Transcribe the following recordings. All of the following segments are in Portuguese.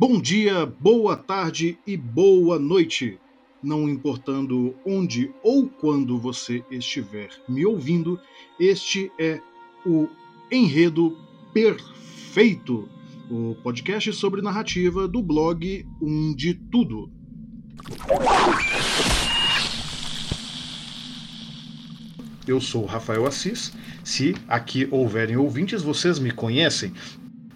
Bom dia, boa tarde e boa noite. Não importando onde ou quando você estiver me ouvindo, este é o Enredo Perfeito, o podcast sobre narrativa do blog Um de Tudo. Eu sou Rafael Assis. Se aqui houverem ouvintes, vocês me conhecem.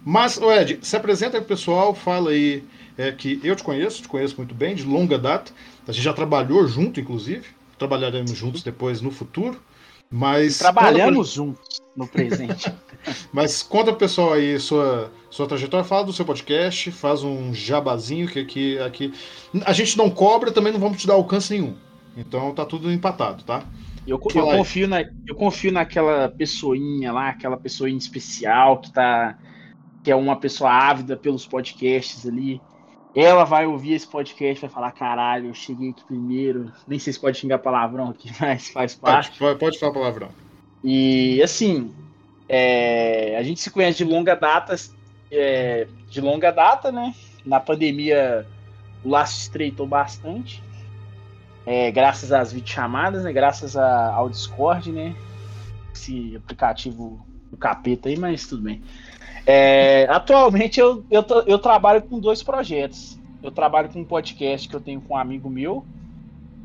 Mas, Ed, se apresenta aí pro pessoal, fala aí é, que eu te conheço, te conheço muito bem, de longa data. A gente já trabalhou junto, inclusive. Trabalharemos juntos depois no futuro. Mas. Trabalhamos pro... juntos no presente. mas conta pro pessoal aí sua, sua trajetória, fala do seu podcast, faz um jabazinho que aqui, aqui. A gente não cobra, também não vamos te dar alcance nenhum. Então tá tudo empatado, tá? Eu, eu confio, na, eu confio naquela pessoinha lá, aquela pessoinha especial que tá que é uma pessoa ávida pelos podcasts ali. Ela vai ouvir esse podcast vai falar: caralho, eu cheguei aqui primeiro. Nem sei se pode xingar palavrão aqui, mas faz parte. Pode, pode falar palavrão. E assim, é, a gente se conhece de longa data, é, de longa data, né? Na pandemia o laço estreitou bastante. É, graças às videochamadas, né? Graças a, ao Discord, né? Esse aplicativo do capeta aí, mas tudo bem. É, atualmente eu, eu, eu, trabalho com dois projetos. Eu trabalho com um podcast que eu tenho com um amigo meu,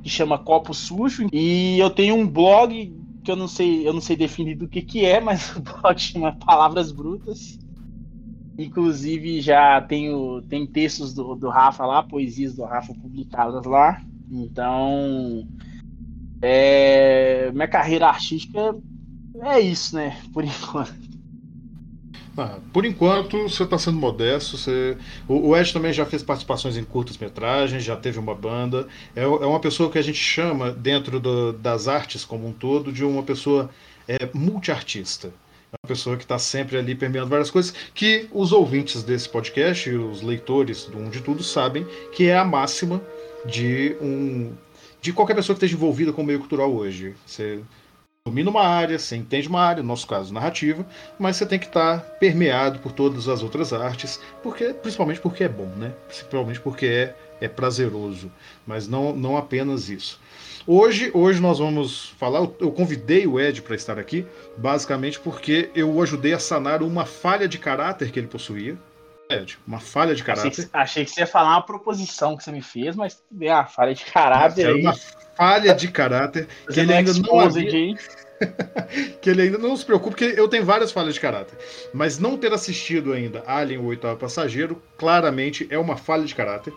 que chama Copo Sujo, e eu tenho um blog que eu não sei, eu não sei definir do que, que é, mas o blog chama Palavras Brutas. Inclusive já tenho tem textos do, do Rafa lá, poesias do Rafa publicadas lá. Então, é, minha carreira artística é isso, né? Por enquanto. Ah, por enquanto, você está sendo modesto. Você... O, o Ed também já fez participações em curtas-metragens, já teve uma banda. É, é, uma pessoa que a gente chama, dentro do, das artes como um todo, de uma pessoa é, multiartista. É uma pessoa que está sempre ali permeando várias coisas, que os ouvintes desse podcast, os leitores do Um de Tudo, sabem que é a máxima de um de qualquer pessoa que esteja envolvida com o meio cultural hoje. Você domina uma área, você entende uma área, no nosso caso narrativa, mas você tem que estar permeado por todas as outras artes, porque principalmente porque é bom, né? Principalmente porque é, é prazeroso, mas não, não apenas isso. Hoje, hoje nós vamos falar. Eu convidei o Ed para estar aqui, basicamente porque eu o ajudei a sanar uma falha de caráter que ele possuía. Ed, uma falha de caráter. Achei que, achei que você ia falar uma proposição que você me fez, mas é uma falha de caráter. Era uma falha de caráter que ele ainda não havia... que ele ainda não se preocupe, porque eu tenho várias falhas de caráter. Mas não ter assistido ainda Alien, o oitavo passageiro, claramente é uma falha de caráter.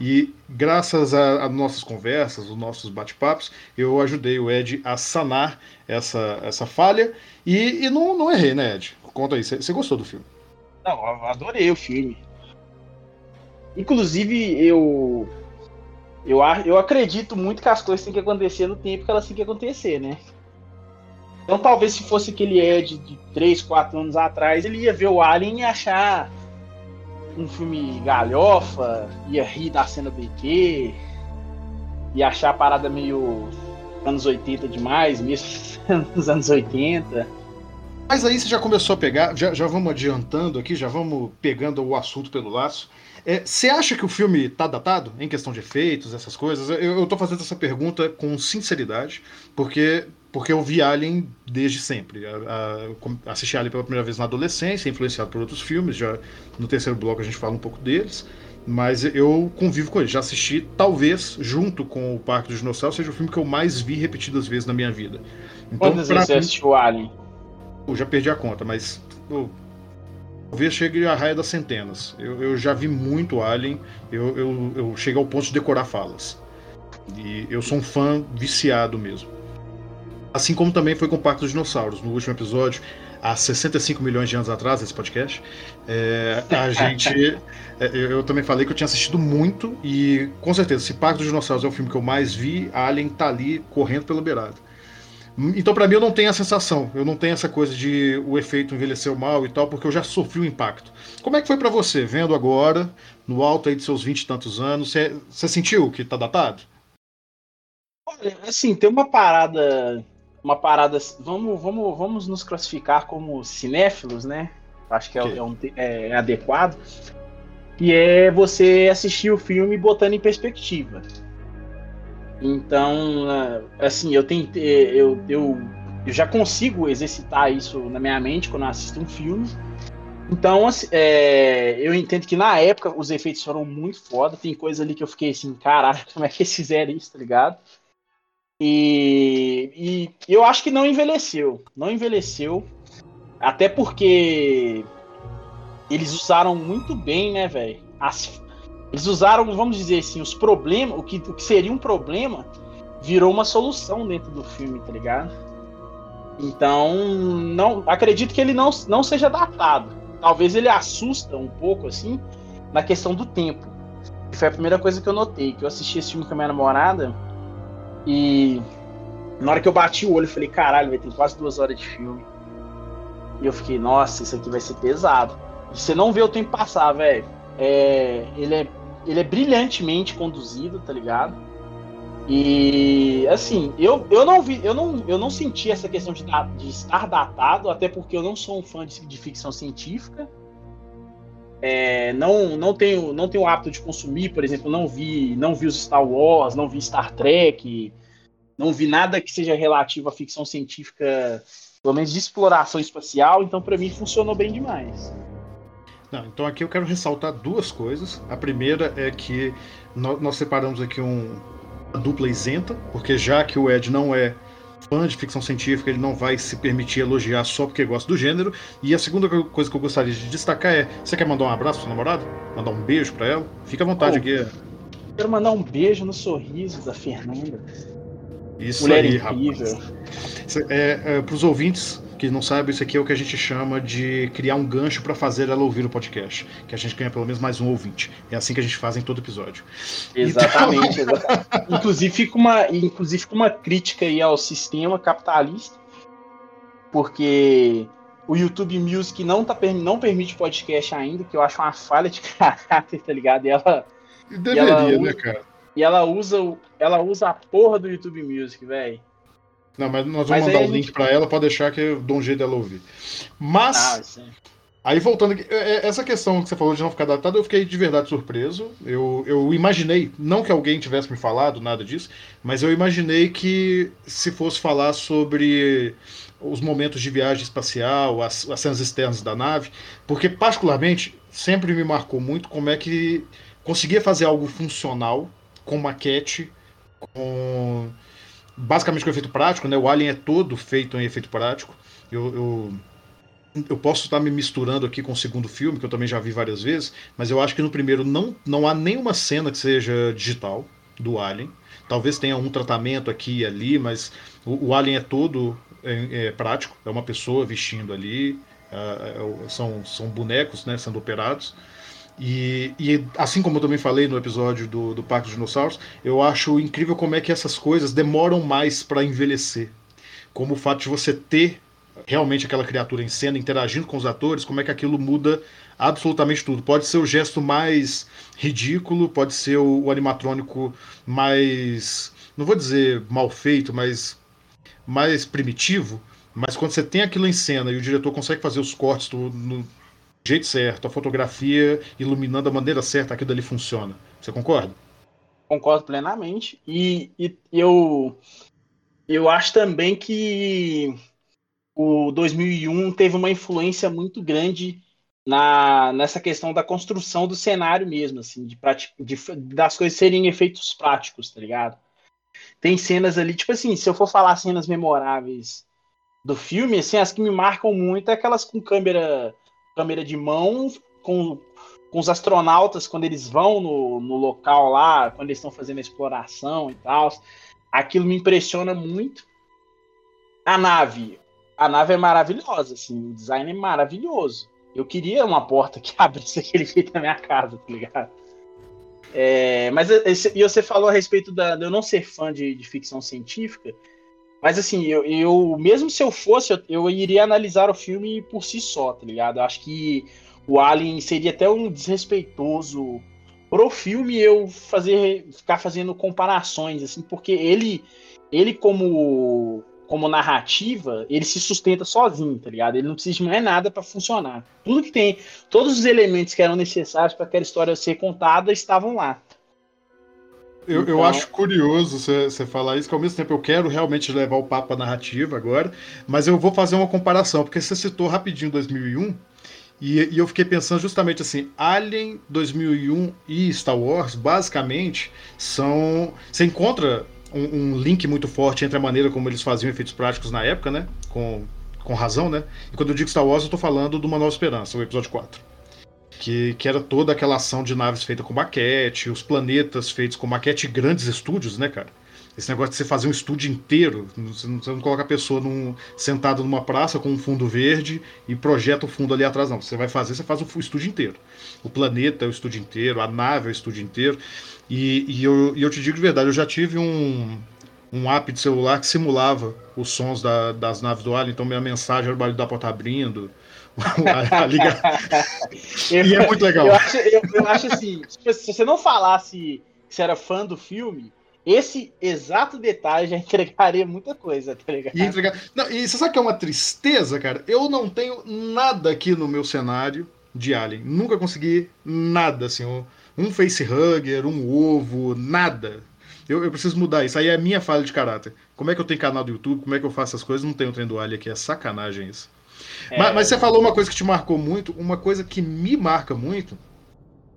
E graças às nossas conversas, os nossos bate-papos, eu ajudei o Ed a sanar essa, essa falha. E, e não, não errei, né, Ed? Conta aí, você gostou do filme? Não, adorei o filme. Inclusive, eu eu, eu acredito muito que as coisas têm que acontecer no tempo que elas têm que acontecer, né? Então talvez se fosse aquele Ed de 3, 4 anos atrás, ele ia ver o Alien e achar um filme galhofa, ia rir da cena BQ, ia achar a parada meio anos 80 demais, mesmo nos anos 80. Mas aí você já começou a pegar, já, já vamos adiantando aqui, já vamos pegando o assunto pelo laço. É, você acha que o filme tá datado em questão de efeitos, essas coisas? Eu, tô fazendo essa pergunta com sinceridade, porque porque eu vi Alien desde sempre. A, a, assisti Alien pela primeira vez na adolescência, influenciado por outros filmes. Já no terceiro bloco a gente fala um pouco deles. Mas eu convivo com ele. Já assisti, talvez, junto com o Parque dos Dinossauros, seja o filme que eu mais vi repetidas vezes na minha vida. Então, Quantas vezes você assistiu Alien? Eu já perdi a conta, mas eu, talvez chegue a raia das centenas. Eu, eu já vi muito Alien, eu, eu, eu cheguei ao ponto de decorar falas. E eu sou um fã viciado mesmo. Assim como também foi com o Parque dos Dinossauros. No último episódio, há 65 milhões de anos atrás, esse podcast, é, a gente. É, eu, eu, também falei que eu tinha assistido muito, e com certeza, se Parque dos Dinossauros é o filme que eu mais vi, Alien tá ali correndo pela beirada. Então, para mim, eu não tenho a sensação, eu não tenho essa coisa de o efeito envelheceu mal e tal, porque eu já sofri o impacto. Como é que foi para você, vendo agora, no alto aí de seus 20 e tantos anos, você, sentiu que tá datado? Olha, assim, tem uma parada, uma parada, vamos, vamos, vamos nos classificar como cinéfilos, né? Acho que é, é, um, é, é adequado. que é você assistir o filme botando em perspectiva. Então, assim, eu tentei, eu, eu, eu já consigo exercitar isso na minha mente quando eu assisto um filme. Então, assim, é, eu entendo que na época os efeitos foram muito foda. Tem coisa ali que eu fiquei assim, caralho, como é que eles fizeram isso, tá ligado? E, e eu acho que não envelheceu. Não envelheceu. Até porque eles usaram muito bem, né, velho? Eles usaram, vamos dizer assim, os problemas, o que, o que seria um problema virou uma solução dentro do filme, tá ligado? Então, não acredito que ele não, não seja datado. Talvez ele assusta um pouco, assim, na questão do tempo. Foi a primeira coisa que eu notei, que eu assisti esse filme com a minha namorada e na hora que eu bati o olho, eu falei, caralho, vai ter quase duas horas de filme. E eu fiquei, nossa, isso aqui vai ser pesado. Você não vê o tempo passar, velho. É, ele, é, ele é brilhantemente conduzido, tá ligado? E assim, eu, eu não vi, eu não, eu não senti essa questão de, de estar datado, até porque eu não sou um fã de, de ficção científica. É, não, não tenho não tenho o hábito de consumir, por exemplo, não vi não vi os Star Wars, não vi Star Trek, não vi nada que seja relativo à ficção científica, pelo menos de exploração espacial, então para mim funcionou bem demais. Não, então aqui eu quero ressaltar duas coisas. A primeira é que nós, nós separamos aqui um, uma dupla isenta, porque já que o Ed não é fã de ficção científica, ele não vai se permitir elogiar só porque gosta do gênero. E a segunda coisa que eu gostaria de destacar é: você quer mandar um abraço pra sua namorada? Mandar um beijo para ela? Fica à vontade oh, aqui. Quero mandar um beijo no sorriso da Fernanda. Isso Mulher aí, incrível. rapaz. É, é, para os ouvintes, que não sabe, isso aqui é o que a gente chama de criar um gancho para fazer ela ouvir o podcast. Que a gente ganha pelo menos mais um ouvinte. É assim que a gente faz em todo episódio. Exatamente. Então... exatamente. inclusive, fica uma, inclusive fica uma crítica aí ao sistema capitalista, porque o YouTube Music não, tá, não permite podcast ainda, que eu acho uma falha de caráter, tá ligado? E ela. Deveria, e ela né, usa, né, cara? E ela usa, ela usa a porra do YouTube Music, velho. Não, mas nós vamos mas mandar o link gente... para ela, pode deixar que eu dou um jeito dela ouvir. Mas. Ah, aí voltando aqui, é, é, essa questão que você falou de não ficar datado, eu fiquei de verdade surpreso. Eu, eu imaginei, não que alguém tivesse me falado nada disso, mas eu imaginei que se fosse falar sobre os momentos de viagem espacial, as, as cenas externas da nave, porque particularmente sempre me marcou muito como é que conseguia fazer algo funcional com maquete, com basicamente com efeito prático, né? O Alien é todo feito em efeito prático. Eu, eu, eu, posso estar me misturando aqui com o segundo filme, que eu também já vi várias vezes, mas eu acho que no primeiro não, não há nenhuma cena que seja digital do Alien. Talvez tenha um tratamento aqui e ali, mas o, o Alien é todo é, é prático, é uma pessoa vestindo ali, é, é são, são bonecos né, sendo operados. E, e, assim como eu também falei no episódio do, do Parque dos Dinossauros, eu acho incrível como é que essas coisas demoram mais para envelhecer. Como o fato de você ter realmente aquela criatura em cena interagindo com os atores, como é que aquilo muda absolutamente tudo. Pode ser o gesto mais ridículo, pode ser o, o animatrônico mais. não vou dizer mal feito, mas mais primitivo. Mas quando você tem aquilo em cena e o diretor consegue fazer os cortes do, no, jeito certo, a fotografia iluminando da maneira certa, aquilo ali funciona. Você concorda? Concordo plenamente. E, e eu, eu acho também que o 2001 teve uma influência muito grande na, nessa questão da construção do cenário mesmo, assim, de, de, das coisas serem efeitos práticos, tá ligado? Tem cenas ali, tipo assim, se eu for falar cenas memoráveis do filme, assim, as que me marcam muito é aquelas com câmera câmera de mão com, com os astronautas quando eles vão no, no local lá, quando eles estão fazendo a exploração e tal. Aquilo me impressiona muito. A nave, a nave é maravilhosa, assim, o design é maravilhoso. Eu queria uma porta que abrisse aquele jeito na minha casa, tá ligado? É, mas e você falou a respeito da, de eu não ser fã de, de ficção científica. Mas assim, eu, eu mesmo se eu fosse, eu, eu, iria analisar o filme por si só, tá ligado? Eu acho que o Alien seria até um desrespeitoso pro filme eu fazer ficar fazendo comparações assim, porque ele ele como como narrativa, ele se sustenta sozinho, tá ligado? Ele não precisa de mais nada para funcionar. Tudo que tem, todos os elementos que eram necessários para aquela história ser contada estavam lá. Eu, então... eu acho curioso você falar isso, que ao mesmo tempo eu quero realmente levar o papo à narrativa agora, mas eu vou fazer uma comparação, porque você citou rapidinho 2001, e, e, eu fiquei pensando justamente assim, Alien 2001 e Star Wars, basicamente, são... Você encontra um, um, link muito forte entre a maneira como eles faziam efeitos práticos na época, né? Com, com razão, né? E quando eu digo Star Wars, eu tô falando do Uma Nova Esperança, o episódio 4. Que, que era toda aquela ação de naves feita com maquete, os planetas feitos com maquete grandes estúdios, né, cara? Esse negócio de você fazer um estúdio inteiro, você não, você não coloca a pessoa num, sentada numa praça com um fundo verde e projeta o fundo ali atrás, não. Você vai fazer, você faz o estúdio inteiro. O planeta é o estúdio inteiro, a nave é o estúdio inteiro. E, e, eu, e eu te digo de verdade, eu já tive um, um app de celular que simulava os sons da, das naves do Alien, então minha mensagem era o barulho da porta abrindo. A, a liga... eu, e é muito legal. Eu acho, eu, eu acho assim, se você não falasse que você era fã do filme, esse exato detalhe já entregaria muita coisa, tá ligado? E, entregar... não, e você sabe que é uma tristeza, cara? Eu não tenho nada aqui no meu cenário de Alien. Nunca consegui nada, assim, um, um facehugger, um ovo, nada. Eu, eu, preciso mudar isso. Aí é a minha falha de caráter. Como é que eu tenho canal do YouTube? Como é que eu faço essas coisas? Não tenho trem do Alien aqui. É sacanagem isso. É... Mas, mas você falou uma coisa que te marcou muito. Uma coisa que me marca muito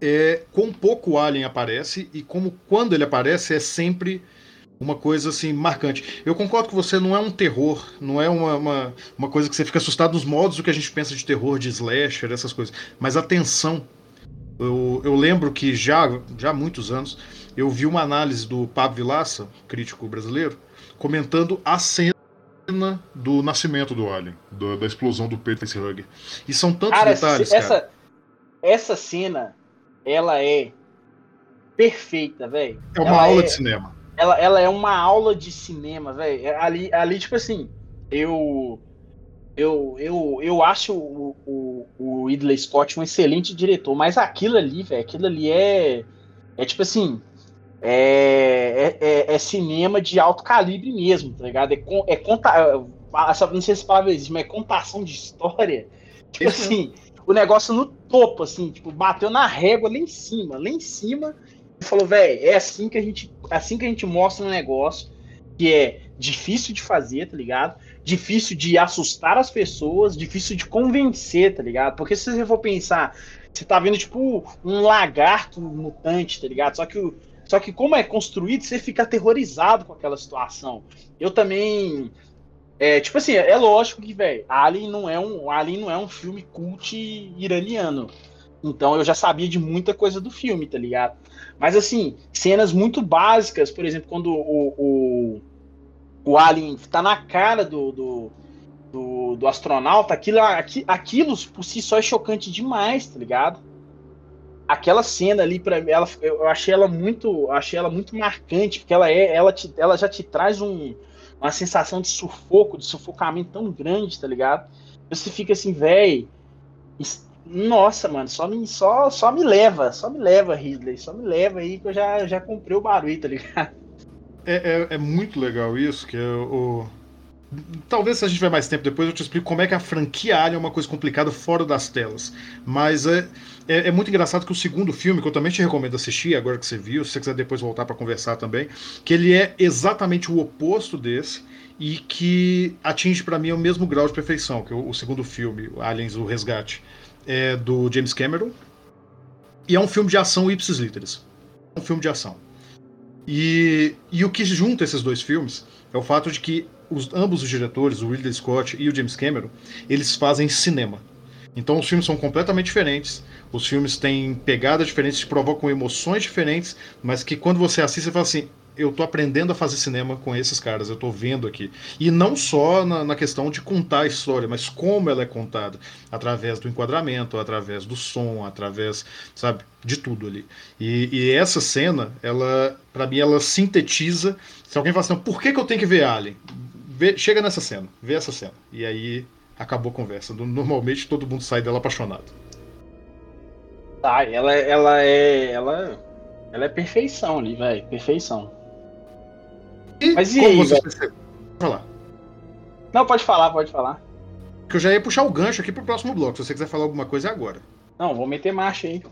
é quão pouco o Alien aparece e como quando ele aparece é sempre uma coisa assim marcante. Eu concordo que você não é um terror, não é uma, uma, uma, coisa que você fica assustado nos modos do que a gente pensa de terror, de slasher, essas coisas. Mas a tensão. Eu, eu lembro que já, já há muitos anos eu vi uma análise do Pablo Vilaça, crítico brasileiro, comentando a cena do nascimento do Alien, do, da explosão do peito facehugger. E são tantos cara, detalhes, essa, cara. Essa cena ela é perfeita, velho. É uma ela aula é, de cinema. Ela, ela é uma aula de cinema, velho. É, ali, ali, tipo assim, eu. Eu, eu, eu acho o, o, o Idley Scott um excelente diretor, mas aquilo ali, velho, aquilo ali é. É tipo assim. É, é, é, é, cinema de alto calibre mesmo, tá ligado? É, é conta, não sei se palavra existe, mas é contação de história. Tipo Isso assim, mesmo o negócio no topo, assim, tipo, bateu na régua lá em cima, lá em cima, e falou, velho, é assim que a gente, assim que a gente mostra um negócio que é difícil de fazer, tá ligado? Difícil de assustar as pessoas, difícil de convencer, tá ligado? Porque se você for pensar, você tá vendo tipo um lagarto mutante, tá ligado? Só que só que como é construído, você fica aterrorizado com aquela situação. Eu também é, tipo assim, é lógico que, velho, Alien não é um Alien não é um filme cult iraniano. Então eu já sabia de muita coisa do filme, tá ligado? Mas assim, cenas muito básicas, por exemplo, quando o, o, o Alien tá na cara do, do, do, do astronauta, aquilo, aquilo por si só é chocante demais, tá ligado? Aquela cena ali para ela, eu achei ela muito, achei ela muito marcante, porque ela é, ela, te, ela já te traz um, uma sensação de sufoco, de sufocamento tão grande, tá ligado? Você fica assim, velho. Nossa, mano, só me, só, só me leva, só me leva, Ridley, só me leva aí que eu já, já comprei o barulho, tá ligado? É, é, é muito legal isso, que o, Talvez se a gente tiver mais tempo depois eu te explico como é que a franquia Alien é uma coisa complicada fora das telas. Mas é, é, é, muito engraçado que o segundo filme, que eu também te recomendo assistir, agora que você viu, se você quiser depois voltar para conversar também, que ele é exatamente o oposto desse e que atinge para mim o mesmo grau de perfeição que o, o segundo filme, Aliens, o Resgate, é do James Cameron. E é um filme de ação ipsis literis. É um filme de ação. E, e o que junta esses dois filmes é o fato de que os, ambos os diretores, o Ridley Scott e o James Cameron, eles fazem cinema. Então os filmes são completamente diferentes. Os filmes têm pegadas diferentes, provocam emoções diferentes, mas que quando você assiste, você fala assim: eu tô aprendendo a fazer cinema com esses caras, eu tô vendo aqui. E não só na, na, questão de contar a história, mas como ela é contada. Através do enquadramento, através do som, através, sabe, de tudo ali. E, e essa cena, ela, para mim, ela sintetiza. Se alguém fala assim, por que, que eu tenho que ver Alien? vê, chega nessa cena, vê essa cena. E aí acabou a conversa. Normalmente todo mundo sai dela apaixonado. Tá, ela, ela é. Ela, ela é perfeição ali, velho. Perfeição. E Mas e aí, você percebe? Falar. Não, pode falar, pode falar. Que eu já ia puxar o gancho aqui pro próximo bloco. Se você quiser falar alguma coisa, é agora. Não, vou meter marcha aí.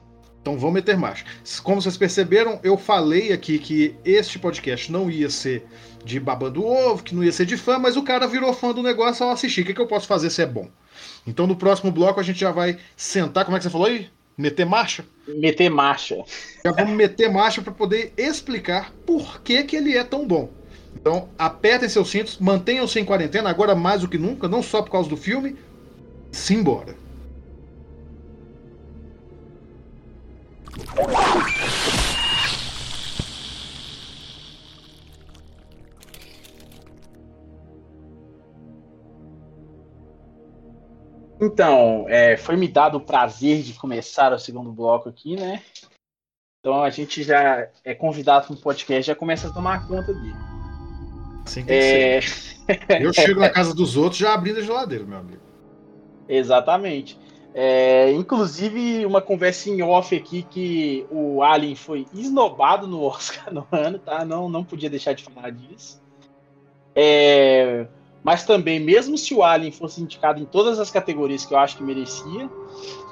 Então vamos meter marcha. Como vocês perceberam, eu falei aqui que este podcast não ia ser de babando ovo, que não ia ser de fã, mas o cara virou fã do negócio ao assistir. O que, que eu posso fazer se é bom? Então no próximo bloco a gente já vai sentar. Como é que você falou aí? Meter marcha? Meter marcha. Já vamos meter marcha para poder explicar por que, que ele é tão bom. Então, apertem seus cintos, mantenham-se em quarentena, agora mais do que nunca, não só por causa do filme. Simbora. Então, é, foi me dado o prazer de começar o segundo bloco aqui, né? Então a gente já é convidado para um podcast, já começa a tomar conta dele. Assim é... Eu chego na casa dos outros já abrindo a geladeira, meu amigo. Exatamente. É, inclusive, uma conversa em off aqui que o Alien foi esnobado no Oscar no ano, tá? Não, não podia deixar de falar disso. É, mas também, mesmo se o Alien fosse indicado em todas as categorias que eu acho que merecia,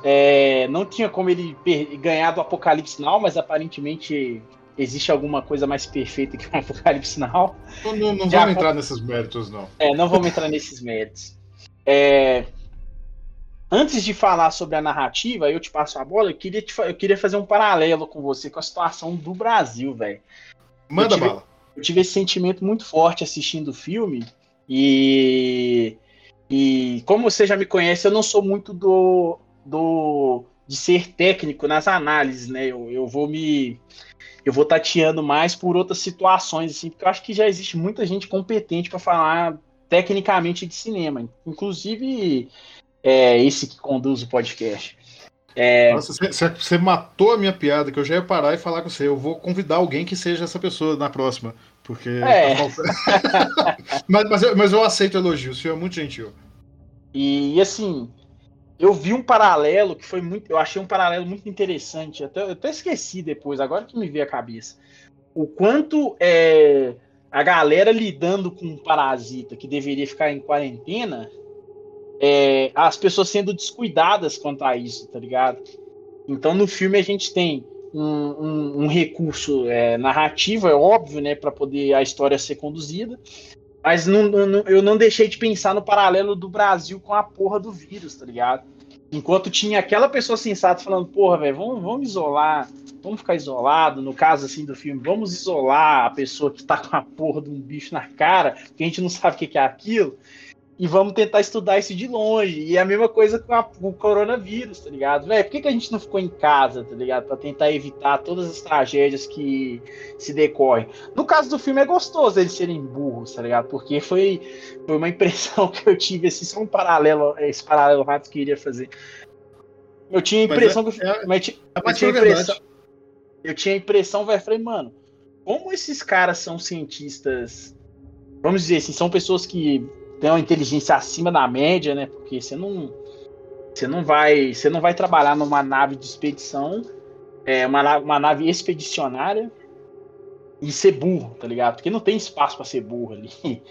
é, não tinha como ele ganhar do Apocalipse Now, mas aparentemente existe alguma coisa mais perfeita que o Apocalipse Now. Não, não, não vamos entrar nesses méritos, não. É, não vamos entrar nesses méritos. É, antes de falar sobre a narrativa, eu te passo a bola, eu queria, te, eu queria fazer um paralelo com você com a situação do Brasil, velho. Manda eu tive, bala. Eu tive esse sentimento muito forte assistindo o filme e e como você já me conhece, eu não sou muito do, do de ser técnico nas análises, né? Eu, eu vou me eu vou tateando mais por outras situações, assim, porque eu acho que já existe muita gente competente para falar tecnicamente de cinema, inclusive é, esse que conduz o podcast. É... Nossa, você, você, matou a minha piada, que eu já ia parar e falar com você. Eu vou convidar alguém que seja essa pessoa na próxima. Porque. É. Tá mas, mas, eu, mas eu aceito elogio, o senhor é muito gentil. E assim, eu vi um paralelo que foi muito. Eu achei um paralelo muito interessante. Até, eu até esqueci depois, agora que me veio a cabeça. O quanto é, a galera lidando com um parasita que deveria ficar em quarentena, é, as pessoas sendo descuidadas quanto a isso, tá ligado? Então no filme a gente tem um, um, recurso é, narrativo, é óbvio, né, para poder a história ser conduzida, mas não, não, eu não deixei de pensar no paralelo do Brasil com a porra do vírus, tá ligado? Enquanto tinha aquela pessoa sensata falando, porra, velho, vamos, vamos isolar, vamos ficar isolado, no caso assim do filme, vamos isolar a pessoa que tá com a porra de um bicho na cara, que a gente não sabe o que é aquilo e vamos tentar estudar isso de longe. E é a mesma coisa com, a, com o coronavírus, tá ligado? Véi, por que, que a gente não ficou em casa, tá ligado? Pra tentar evitar todas as tragédias que se decorrem. No caso do filme é gostoso eles serem burros, tá ligado? Porque foi, foi uma impressão que eu tive, assim, só um paralelo, esse paralelo rápido que eu iria fazer. Eu tinha a impressão mas é, que. Mas, é, eu, tinha impressão, eu tinha a impressão, velho, falei, mano, como esses caras são cientistas. Vamos dizer assim, são pessoas que tem uma inteligência acima da média, né? Porque você não você não vai você não vai trabalhar numa nave de expedição, é uma, uma nave expedicionária e ser burro, tá ligado? Porque não tem espaço para ser burro ali.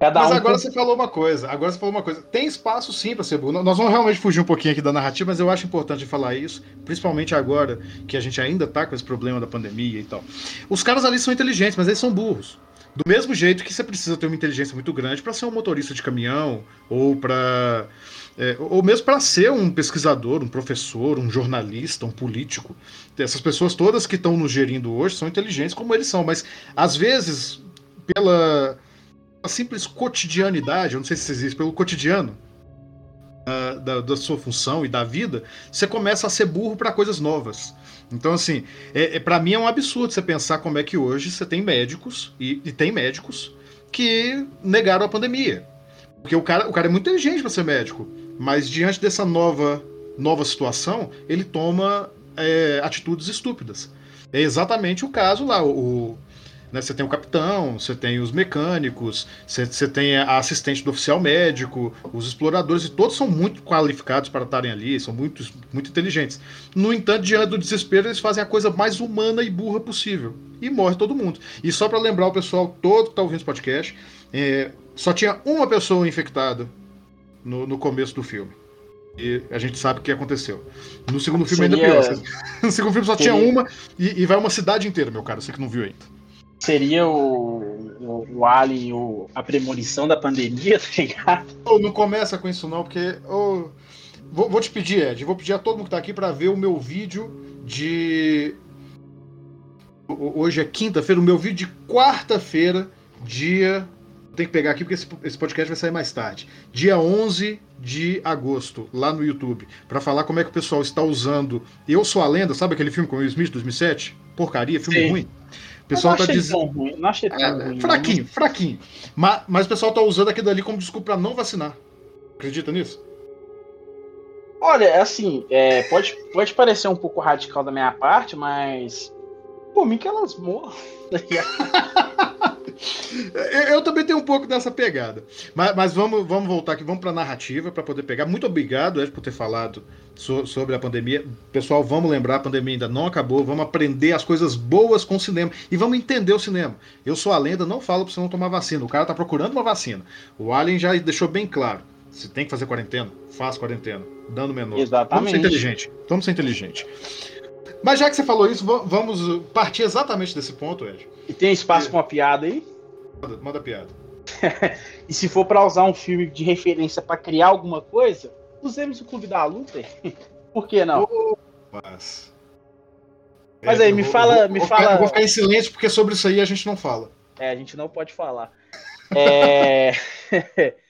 Cada mas um agora você falou uma coisa. Agora você falou uma coisa. Tem espaço sim para ser burro. Nós vamos realmente fugir um pouquinho aqui da narrativa, mas eu acho importante falar isso, principalmente agora que a gente ainda tá com esse problema da pandemia e tal. Os caras ali são inteligentes, mas eles são burros. Do mesmo jeito que você precisa ter uma inteligência muito grande para ser um motorista de caminhão ou para é, ou mesmo para ser um pesquisador, um professor, um jornalista, um político. Essas pessoas todas que estão nos gerindo hoje são inteligentes como eles são, mas às vezes pela simples cotidianidade, eu não sei se existe, pelo cotidiano uh, da, da sua função e da vida, você começa a ser burro para coisas novas. Então, assim, é, é para mim é um absurdo você pensar como é que hoje você tem médicos, e, e tem médicos, que negaram a pandemia. Porque o cara, o cara é muito inteligente para ser médico, mas diante dessa nova, nova situação, ele toma é, atitudes estúpidas. É exatamente o caso lá. O, né? Você tem o capitão, você tem os mecânicos, você, você tem a assistente do oficial médico, os exploradores, e todos são muito qualificados para estarem ali, são muito, muito inteligentes. No entanto, diante do desespero, eles fazem a coisa mais humana e burra possível. E morre todo mundo. E só para lembrar o pessoal todo que está ouvindo esse podcast, é, só tinha uma pessoa infectada no, no começo do filme. E a gente sabe o que aconteceu. No segundo filme Seria... ainda pior. No segundo filme só Seria... tinha uma e, e, vai uma cidade inteira, meu cara, você que não viu ainda. Seria o, o, o Alien, o, a premonição da pandemia, tá ligado? Oh, não começa com isso não, porque. Oh, vou, vou, te pedir, Ed, vou pedir a todo mundo que tá aqui para ver o meu vídeo de. Hoje é quinta-feira, o meu vídeo de quarta-feira, dia tem que pegar aqui porque esse, esse podcast vai sair mais tarde. Dia 11 de agosto, lá no YouTube, para falar como é que o pessoal está usando Eu Sou a Lenda, sabe aquele filme com o Will Smith 2007? Porcaria, filme Sim. ruim. O pessoal tá dizendo. Ruim. Não achei tão é, ruim. Fraquinho, não. fraquinho. Mas, mas o pessoal tá usando aquilo ali como desculpa para não vacinar. Acredita nisso? Olha, é assim, é, pode, pode parecer um pouco radical da minha parte, mas. Por mim que elas morram. Tá eu também tenho um pouco dessa pegada. Mas, mas vamos, vamos voltar aqui, vamos para a narrativa para poder pegar. Muito obrigado, Ed, por ter falado so, sobre a pandemia. Pessoal, vamos lembrar, a pandemia ainda não acabou. Vamos aprender as coisas boas com o cinema e vamos entender o cinema. Eu sou a lenda, não falo para você não tomar vacina. O cara tá procurando uma vacina. O Alien já deixou bem claro. Se tem que fazer quarentena, faz quarentena. Dando menor. Exatamente. Vamos ser inteligente. Vamos ser inteligente. Mas já que você falou isso, vamos partir exatamente desse ponto, Ed. E tem espaço para uma piada aí? Manda, manda piada. e se for para usar um filme de referência para criar alguma coisa, usemos o Clube da Luta. Por que não? Oh, mas... Mas é, aí, me vou, fala. Vou, me vou fala... Ficar, vou ficar em silêncio porque sobre isso aí a gente não fala. É, a gente não pode falar. É...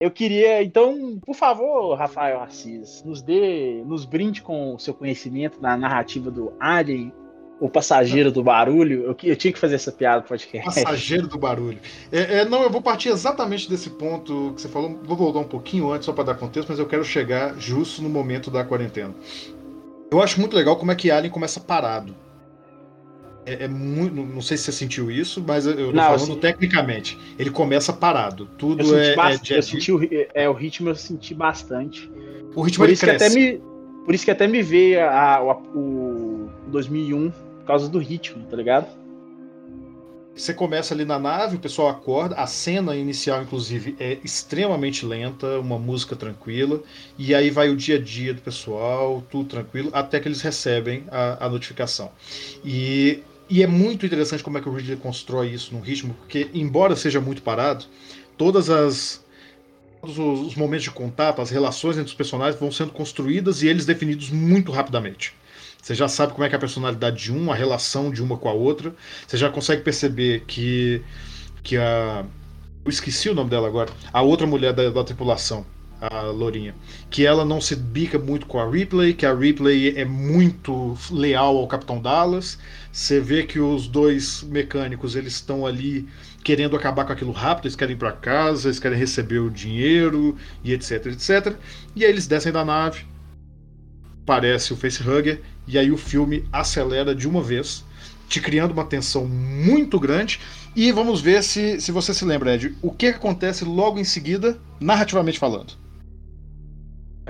Eu queria, então, por favor, Rafael Assis, nos dê, nos brinde com o seu conhecimento na narrativa do Alien, o passageiro do barulho. Eu, eu tinha que fazer essa piada pro podcast. Passageiro do barulho. É, é, não, eu vou partir exatamente desse ponto que você falou. Vou voltar um pouquinho antes, só para dar contexto, mas eu quero chegar justo no momento da quarentena. Eu acho muito legal como é que Alien começa parado. É, é, muito. Não sei se você sentiu isso, mas eu tô não, falando assim, tecnicamente. Ele começa parado. Tudo é, bastante, é, eu senti o, é, o ritmo eu senti bastante. O ritmo por isso cresce. Que até me, por isso que até me veio a, a, o 2001 por causa do ritmo, tá ligado? Você começa ali na nave, o pessoal acorda, a cena inicial, inclusive, é extremamente lenta, uma música tranquila, e aí vai o dia a dia do pessoal, tudo tranquilo, até que eles recebem a, a notificação. E e é muito interessante como é que o Ridley constrói isso num ritmo, porque, embora seja muito parado, todas as todos os momentos de contato, as relações entre os personagens vão sendo construídas e eles definidos muito rapidamente. Você já sabe como é que é a personalidade de um, a relação de uma com a outra. Você já consegue perceber que que a eu esqueci o nome dela agora, a outra mulher da, da tripulação, a Lourinha, que ela não se bica muito com a Ripley, que a Ripley é muito leal ao Capitão Dallas. Você vê que os dois mecânicos eles estão ali querendo acabar com aquilo rápido, eles querem ir para casa, eles querem receber o dinheiro e etc, etc. E aí eles descem da nave, aparece o facehugger e aí o filme acelera de uma vez, te criando uma tensão muito grande. E vamos ver se, se você se lembra, Ed, o que acontece logo em seguida, narrativamente falando.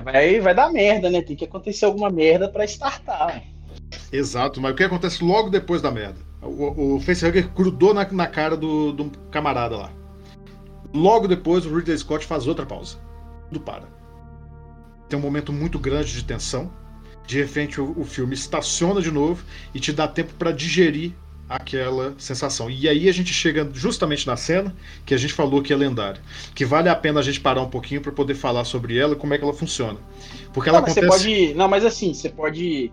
Vai, vai dar merda, né? Tem que acontecer alguma merda para startar. Exato, mas o que acontece logo depois da merda? O, o facehugger grudou na, na cara do, do camarada lá. Logo depois, o Ridley Scott faz outra pausa. Tudo para. Tem um momento muito grande de tensão. De repente, o, o filme estaciona de novo e te dá tempo para digerir aquela sensação. E aí a gente chega justamente na cena que a gente falou que é lendária, que vale a pena a gente parar um pouquinho para poder falar sobre ela e como é que ela funciona. Porque ela não, acontece... você pode, não, mas assim, você pode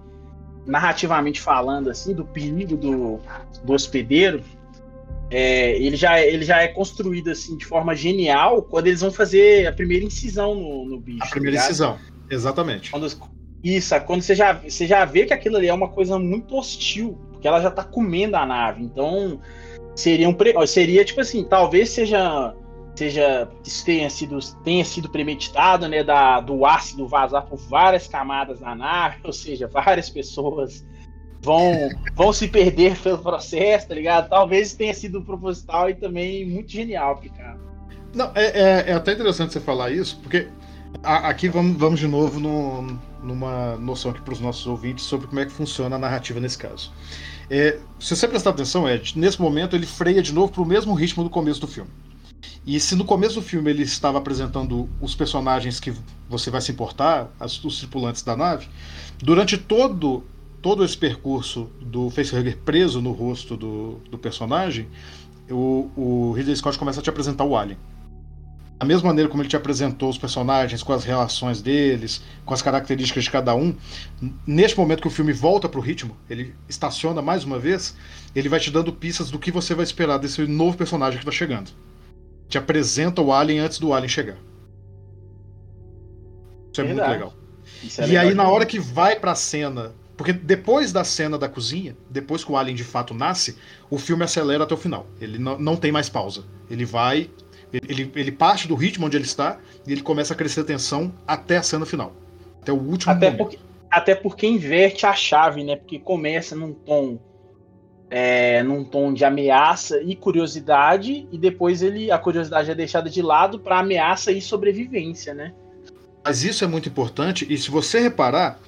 narrativamente falando assim do perigo do, do hospedeiro, é, ele, já, ele já é construído assim de forma genial quando eles vão fazer a primeira incisão no, no bicho. A primeira tá incisão, exatamente. Quando, isso, quando você já, você já vê que aquilo ali é uma coisa muito hostil, porque ela já tá comendo a nave. Então, seria um seria tipo assim, talvez seja seja isso tenha sido tenha sido premeditado, né, da, do ácido vazar por várias camadas da nave, ou seja, várias pessoas vão vão se perder pelo processo, tá ligado? Talvez tenha sido proposital e também muito genial, cara. Não, é, é, é, até interessante você falar isso, porque aqui vamos, vamos de novo no, numa noção aqui para os nossos ouvintes sobre como é que funciona a narrativa nesse caso. É, se você prestar atenção, Ed, nesse momento ele freia de novo para o mesmo ritmo do começo do filme. E se no começo do filme ele estava apresentando os personagens que você vai se importar, as, os tripulantes da nave, durante todo todo esse percurso do facehugger preso no rosto do, do personagem, o, o Ridley Scott começa a te apresentar o Alien. Da mesma maneira como ele te apresentou os personagens, com as relações deles, com as características de cada um, neste momento que o filme volta para o ritmo, ele estaciona mais uma vez, ele vai te dando pistas do que você vai esperar desse novo personagem que está chegando te apresenta o Alien antes do Alien chegar. Isso é Verdade. muito legal. É e legal aí, na hora que vai pra cena. Porque depois da cena da cozinha, depois que o Alien de fato nasce, o filme acelera até o final. Ele não, não tem mais pausa. Ele vai. Ele, ele parte do ritmo onde ele está e ele começa a crescer a tensão até a cena final. Até o último até momento. Porque, até porque inverte a chave, né? Porque começa num tom é, num tom de ameaça e curiosidade, e depois ele a curiosidade é deixada de lado para ameaça e sobrevivência, né? Mas isso é muito importante, e se você reparar,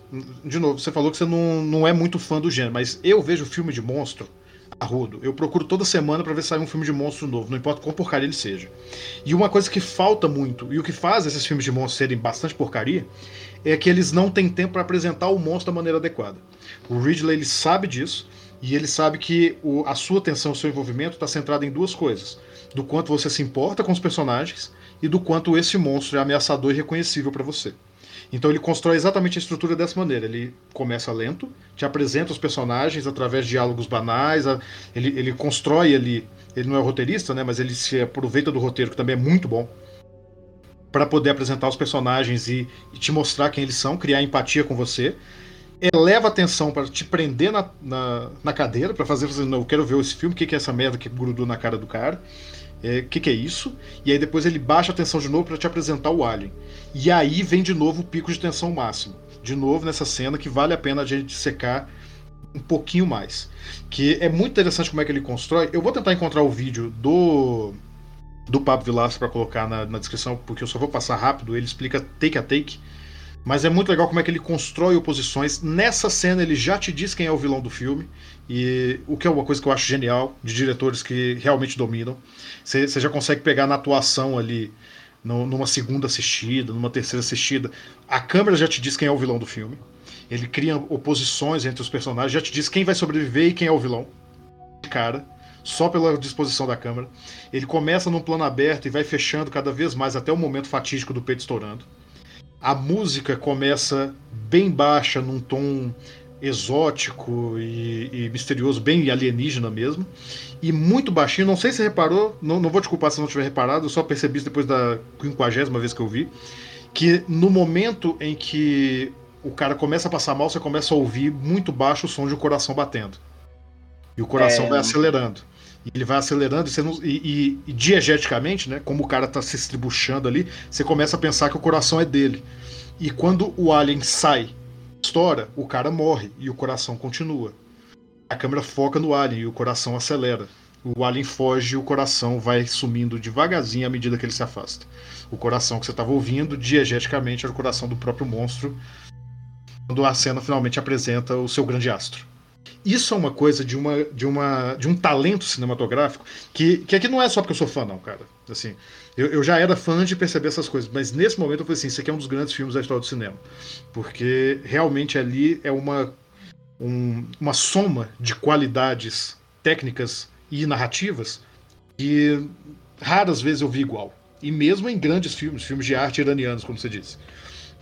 de novo, você falou que você não, não é muito fã do gênero, mas eu vejo filme de monstro a rodo. Eu procuro toda semana para ver se sai um filme de monstro novo, não importa qual porcaria ele seja. E uma coisa que falta muito, e o que faz esses filmes de monstros serem bastante porcaria, é que eles não têm tempo para apresentar o monstro da maneira adequada. O Ridley ele sabe disso, e ele sabe que o, a sua atenção, o seu envolvimento está centrado em duas coisas: do quanto você se importa com os personagens e do quanto esse monstro é ameaçador e reconhecível para você. Então ele constrói exatamente a estrutura dessa maneira. Ele começa lento, te apresenta os personagens através de diálogos banais, ele, ele constrói ali. Ele não é roteirista, né? Mas ele se aproveita do roteiro, que também é muito bom, para poder apresentar os personagens e, e te mostrar quem eles são, criar empatia com você eleva a atenção para te prender na, na, na cadeira, para fazer você, não, eu quero ver esse filme, o que, que é essa merda que grudou na cara do cara, o é, que, que é isso, e aí depois ele baixa a tensão de novo para te apresentar o Alien. E aí vem de novo o pico de tensão máximo. De novo nessa cena que vale a pena a gente secar um pouquinho mais. Que é muito interessante como é que ele constrói. Eu vou tentar encontrar o vídeo do do Pablo Vilas para colocar na, na, descrição, porque eu só vou passar rápido. Ele explica take a take mas é muito legal como é que ele constrói oposições. Nessa cena ele já te diz quem é o vilão do filme. E o que é uma coisa que eu acho genial de diretores que realmente dominam. Você já consegue pegar na atuação ali, numa segunda assistida, numa terceira assistida. A câmera já te diz quem é o vilão do filme. Ele cria oposições entre os personagens, já te diz quem vai sobreviver e quem é o vilão. Cara, só pela disposição da câmera. Ele começa num plano aberto e vai fechando cada vez mais até o momento fatídico do peito estourando. A música começa bem baixa, num tom exótico e, e, misterioso, bem alienígena mesmo, e muito baixinho. Não sei se você reparou, não, não vou te culpar se não tiver reparado, eu só percebi isso depois da quinquagésima vez que eu vi, que no momento em que o cara começa a passar mal, você começa a ouvir muito baixo o som de um coração batendo. E o coração é... vai acelerando. E ele vai acelerando e, não, e, e, e, diegeticamente, né, como o cara está se estribuchando ali, você começa a pensar que o coração é dele. E quando o alien sai, estoura, o cara morre e o coração continua. A câmera foca no alien e o coração acelera. O alien foge e o coração vai sumindo devagarzinho à medida que ele se afasta. O coração que você estava ouvindo, diegeticamente, era o coração do próprio monstro. Quando a cena finalmente apresenta o seu grande astro. Isso é uma coisa de, uma, de, uma, de um talento cinematográfico que, que aqui não é só porque eu sou fã, não, cara. Assim, eu, eu já era fã de perceber essas coisas, mas nesse momento eu falei assim: isso aqui é um dos grandes filmes da história do cinema. Porque realmente ali é uma, um, uma soma de qualidades técnicas e narrativas que raras vezes eu vi igual. E mesmo em grandes filmes, filmes de arte iranianos, como você disse.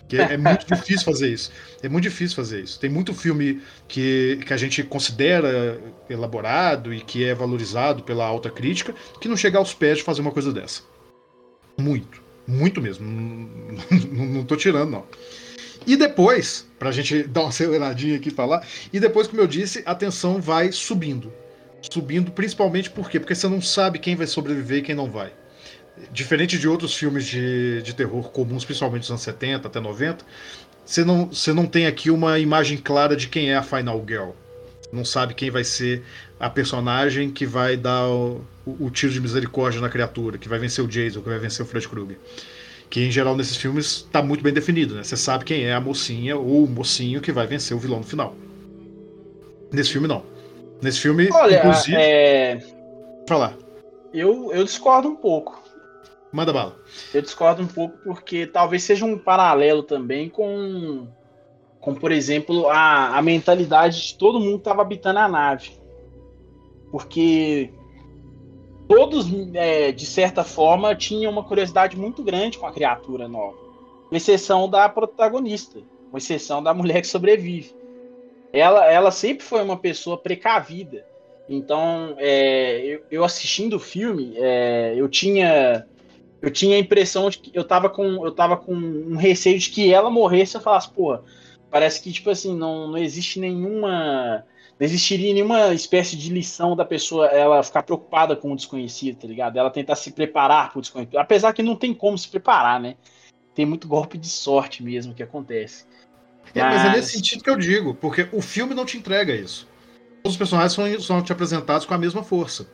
Que é, muito difícil fazer isso. É muito difícil fazer isso. Tem muito filme que, que a gente considera elaborado e que é valorizado pela alta crítica que não chega aos pés de fazer uma coisa dessa. Muito. Muito mesmo. Não, não, tô tirando, não. E depois, pra gente dar uma aceleradinha aqui e falar, e depois, como eu disse, a tensão vai subindo. Subindo principalmente por quê? Porque você não sabe quem vai sobreviver e quem não vai diferente de outros filmes de, de terror comuns, principalmente dos anos 70 até 90, você não, você não tem aqui uma imagem clara de quem é a Final Girl. Não sabe quem vai ser a personagem que vai dar o, o, o tiro de misericórdia na criatura, que vai vencer o Jason, que vai vencer o Fred Krueger. Que em geral nesses filmes está muito bem definido, né? Você sabe quem é a mocinha ou o mocinho que vai vencer o vilão no final. Nesse filme não. Nesse filme, Olha, inclusive. É... Falar. Eu, eu discordo um pouco Manda bala. Eu discordo um pouco porque talvez seja um paralelo também com, com por exemplo, a, a mentalidade de todo mundo que estava habitando a nave. Porque todos, é, de certa forma, tinham uma curiosidade muito grande com a criatura nova. Com exceção da protagonista, com exceção da mulher que sobrevive. Ela, ela sempre foi uma pessoa precavida. Então, é, eu, eu, assistindo o filme, é, eu tinha eu tinha a impressão de que eu tava com eu tava com um receio de que ela morresse e eu falasse, pô, parece que tipo assim, não, não existe nenhuma não existiria nenhuma espécie de lição da pessoa ela ficar preocupada com o desconhecido, tá ligado? Ela tentar se preparar para o desconhecido. Apesar que não tem como se preparar, né? Tem muito golpe de sorte mesmo que acontece. É, mas... mas é nesse sentido que eu digo, porque o filme não te entrega isso. Todos os personagens são, são te apresentados com a mesma força.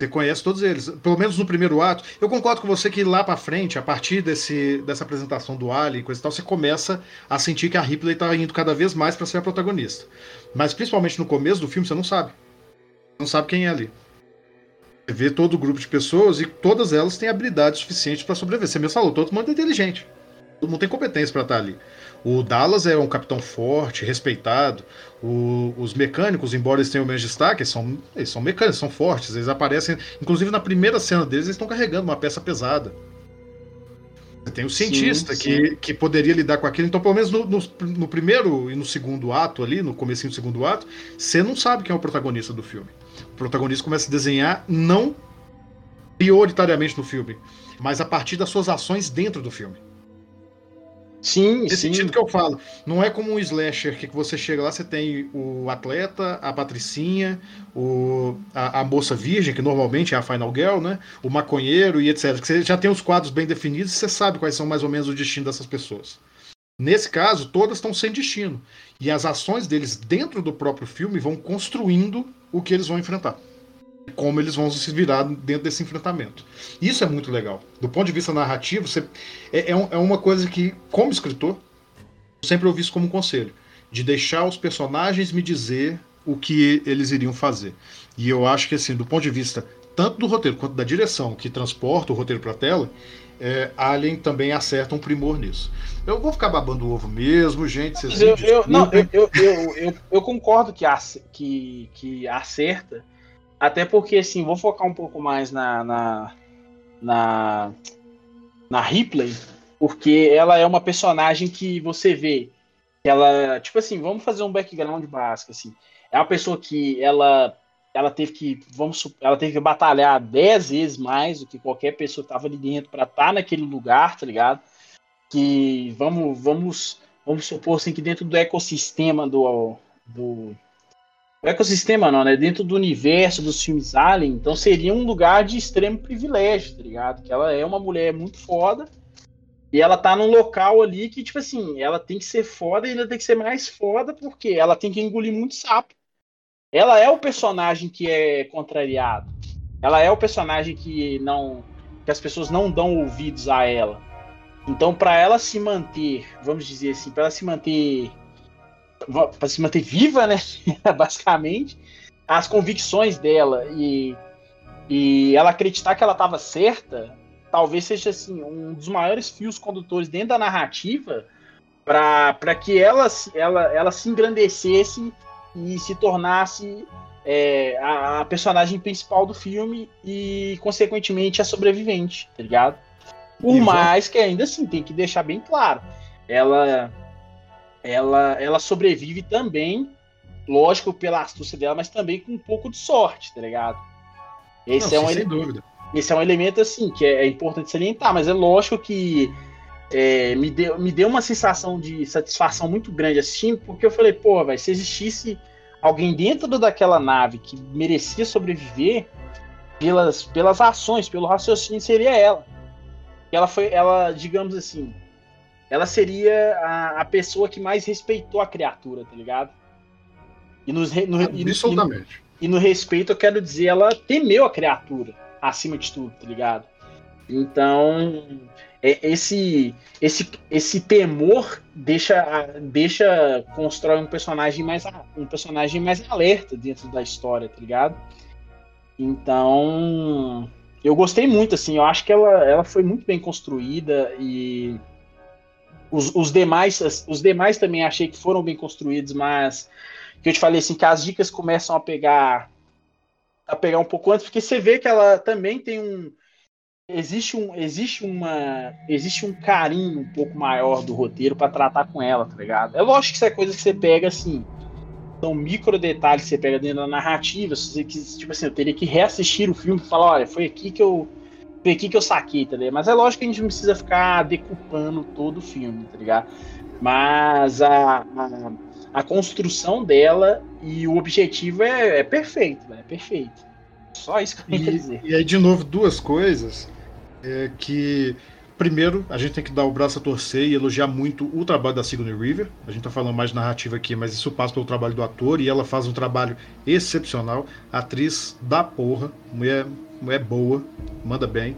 Você conhece todos eles, pelo menos no primeiro ato. Eu concordo com você que lá para frente, a partir desse, dessa apresentação do Ali e coisa e tal, você começa a sentir que a Ripley tá indo cada vez mais para ser a protagonista. Mas principalmente no começo do filme, você não sabe. Não sabe quem é ali. Você vê todo o grupo de pessoas e todas elas têm habilidade suficiente para sobreviver. Você mesmo falou, todo mundo é inteligente. Todo mundo tem competência para estar ali. O Dallas é um capitão forte, respeitado. O, os mecânicos, embora eles tenham menos destaque, eles são, eles são mecânicos, são fortes. Eles aparecem, inclusive na primeira cena deles, eles estão carregando uma peça pesada. Você tem o cientista sim, sim. Que, que poderia lidar com aquilo. Então, pelo menos no, no, no, primeiro e no segundo ato ali, no começo do segundo ato, você não sabe quem é o protagonista do filme. O protagonista começa a desenhar não prioritariamente no filme, mas a partir das suas ações dentro do filme. Sim, Nesse sim. sentido que eu falo. Não é como um slasher que você chega lá, você tem o atleta, a patricinha, o, a, a, moça virgem, que normalmente é a Final Girl, né? O maconheiro e etc. Que você já tem os quadros bem definidos e você sabe quais são mais ou menos o destino dessas pessoas. Nesse caso, todas estão sem destino. E as ações deles dentro do próprio filme vão construindo o que eles vão enfrentar como eles vão se virar dentro desse enfrentamento. Isso é muito legal. Do ponto de vista narrativo, você, é, é, é uma coisa que, como escritor, eu sempre ouvi isso como um conselho, de deixar os personagens me dizer o que eles iriam fazer. E eu acho que, assim, do ponto de vista tanto do roteiro quanto da direção que transporta o roteiro para a tela, é, Alien também acerta um primor nisso. Eu vou ficar babando o ovo mesmo, gente. Vocês eu, eu, não, eu, eu, eu, eu, concordo que, que, que acerta, até porque, assim, vou focar um pouco mais na, na, na, na Ripley, porque ela é uma personagem que você vê. Ela, tipo assim, vamos fazer um background básico, assim. É uma pessoa que ela ela teve que, vamos, ela teve que batalhar dez vezes mais do que qualquer pessoa que estava ali dentro para estar tá naquele lugar, tá ligado? Que vamos, vamos, vamos supor assim que dentro do ecossistema do, do o ecossistema não, né? Dentro do universo dos filmes Alien, então seria um lugar de extremo privilégio, tá ligado? Que ela é uma mulher muito foda e ela tá num local ali que, tipo assim, ela tem que ser foda e ela tem que ser mais foda porque ela tem que engolir muito sapo. Ela é o personagem que é contrariado. Ela é o personagem que não. que as pessoas não dão ouvidos a ela. Então, para ela se manter, vamos dizer assim, para ela se manter para se manter viva, né? Basicamente, as convicções dela e, e ela acreditar que ela estava certa, talvez seja assim um dos maiores fios condutores dentro da narrativa para que ela, ela, ela se engrandecesse e se tornasse é, a, a, personagem principal do filme e, consequentemente, a sobrevivente, tá ligado? Por mais que ainda assim tem que deixar bem claro, ela ela, ela sobrevive também, lógico, pela astúcia dela, mas também com um pouco de sorte, tá ligado? Esse Não, é um sem dúvida. Esse é um elemento, assim, que é, é importante salientar, mas é lógico que é, me, deu, me deu uma sensação de satisfação muito grande assistindo, porque eu falei, pô, vai se existisse alguém dentro daquela nave que merecia sobreviver pelas, pelas ações, pelo raciocínio, seria ela. Ela foi, ela, digamos assim, ela seria a, a pessoa que mais respeitou a criatura, tá ligado? E, nos, no, Absolutamente. E, e, no respeito, eu quero dizer, ela temeu a criatura acima de tudo, tá ligado? Então, é, esse, esse, esse temor deixa, deixa constrói um personagem mais um personagem mais alerta dentro da história, tá ligado? Então, eu gostei muito, assim, eu acho que ela, ela foi muito bem construída e os, os demais os demais também achei que foram bem construídos, mas que eu te falei assim que as dicas começam a pegar a pegar um pouco antes, porque você vê que ela também tem um existe um existe uma existe um carinho um pouco maior do roteiro para tratar com ela, tá ligado? É lógico que isso é coisa que você pega assim, são micro detalhes que você pega dentro da narrativa, você que tipo assim, eu teria que reassistir o filme e falar, olha, foi aqui que eu foi aqui que eu saquei, tá ligado? Mas é lógico que a gente não precisa ficar decupando todo o filme, tá ligado? Mas a, a, a construção dela e o objetivo é, é perfeito, é perfeito. Só isso que eu queria dizer. E aí, de novo, duas coisas é que primeiro, a gente tem que dar o braço a torcer e elogiar muito o trabalho da Sigourney River. A gente tá falando mais de narrativa aqui, mas isso passa pelo trabalho do ator e ela faz um trabalho excepcional. Atriz da porra, mulher é boa, manda bem.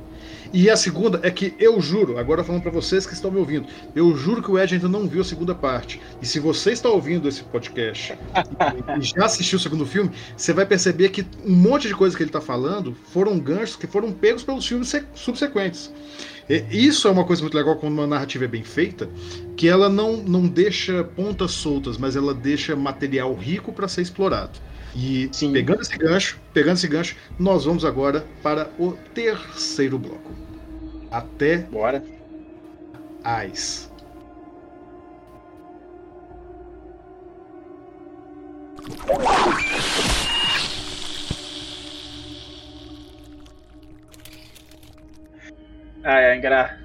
E a segunda é que eu juro, agora falando para vocês que estão me ouvindo, eu juro que o Ed ainda não viu a segunda parte. E se você está ouvindo esse podcast e, já assistiu o segundo filme, você vai perceber que um monte de coisas que ele está falando foram ganchos que foram pegos pelos filmes subsequentes. E isso é uma coisa muito legal quando uma narrativa é bem feita, que ela não, não deixa pontas soltas, mas ela deixa material rico para ser explorado. E Sim. pegando esse gancho, pegando esse gancho, nós vamos agora para o terceiro bloco. Até Bora. As. Ah, é, engra...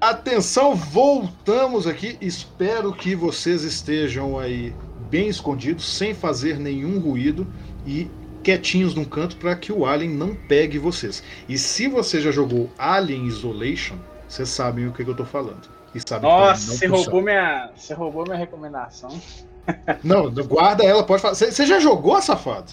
Atenção, voltamos aqui. Espero que vocês estejam aí bem escondidos, sem fazer nenhum ruído e quietinhos num canto para que o alien não pegue vocês. E se você já jogou Alien Isolation, vocês sabem o que, que eu estou falando. E Nossa, você roubou, minha, você roubou minha recomendação. Não, guarda ela, pode falar. Você já jogou, safado?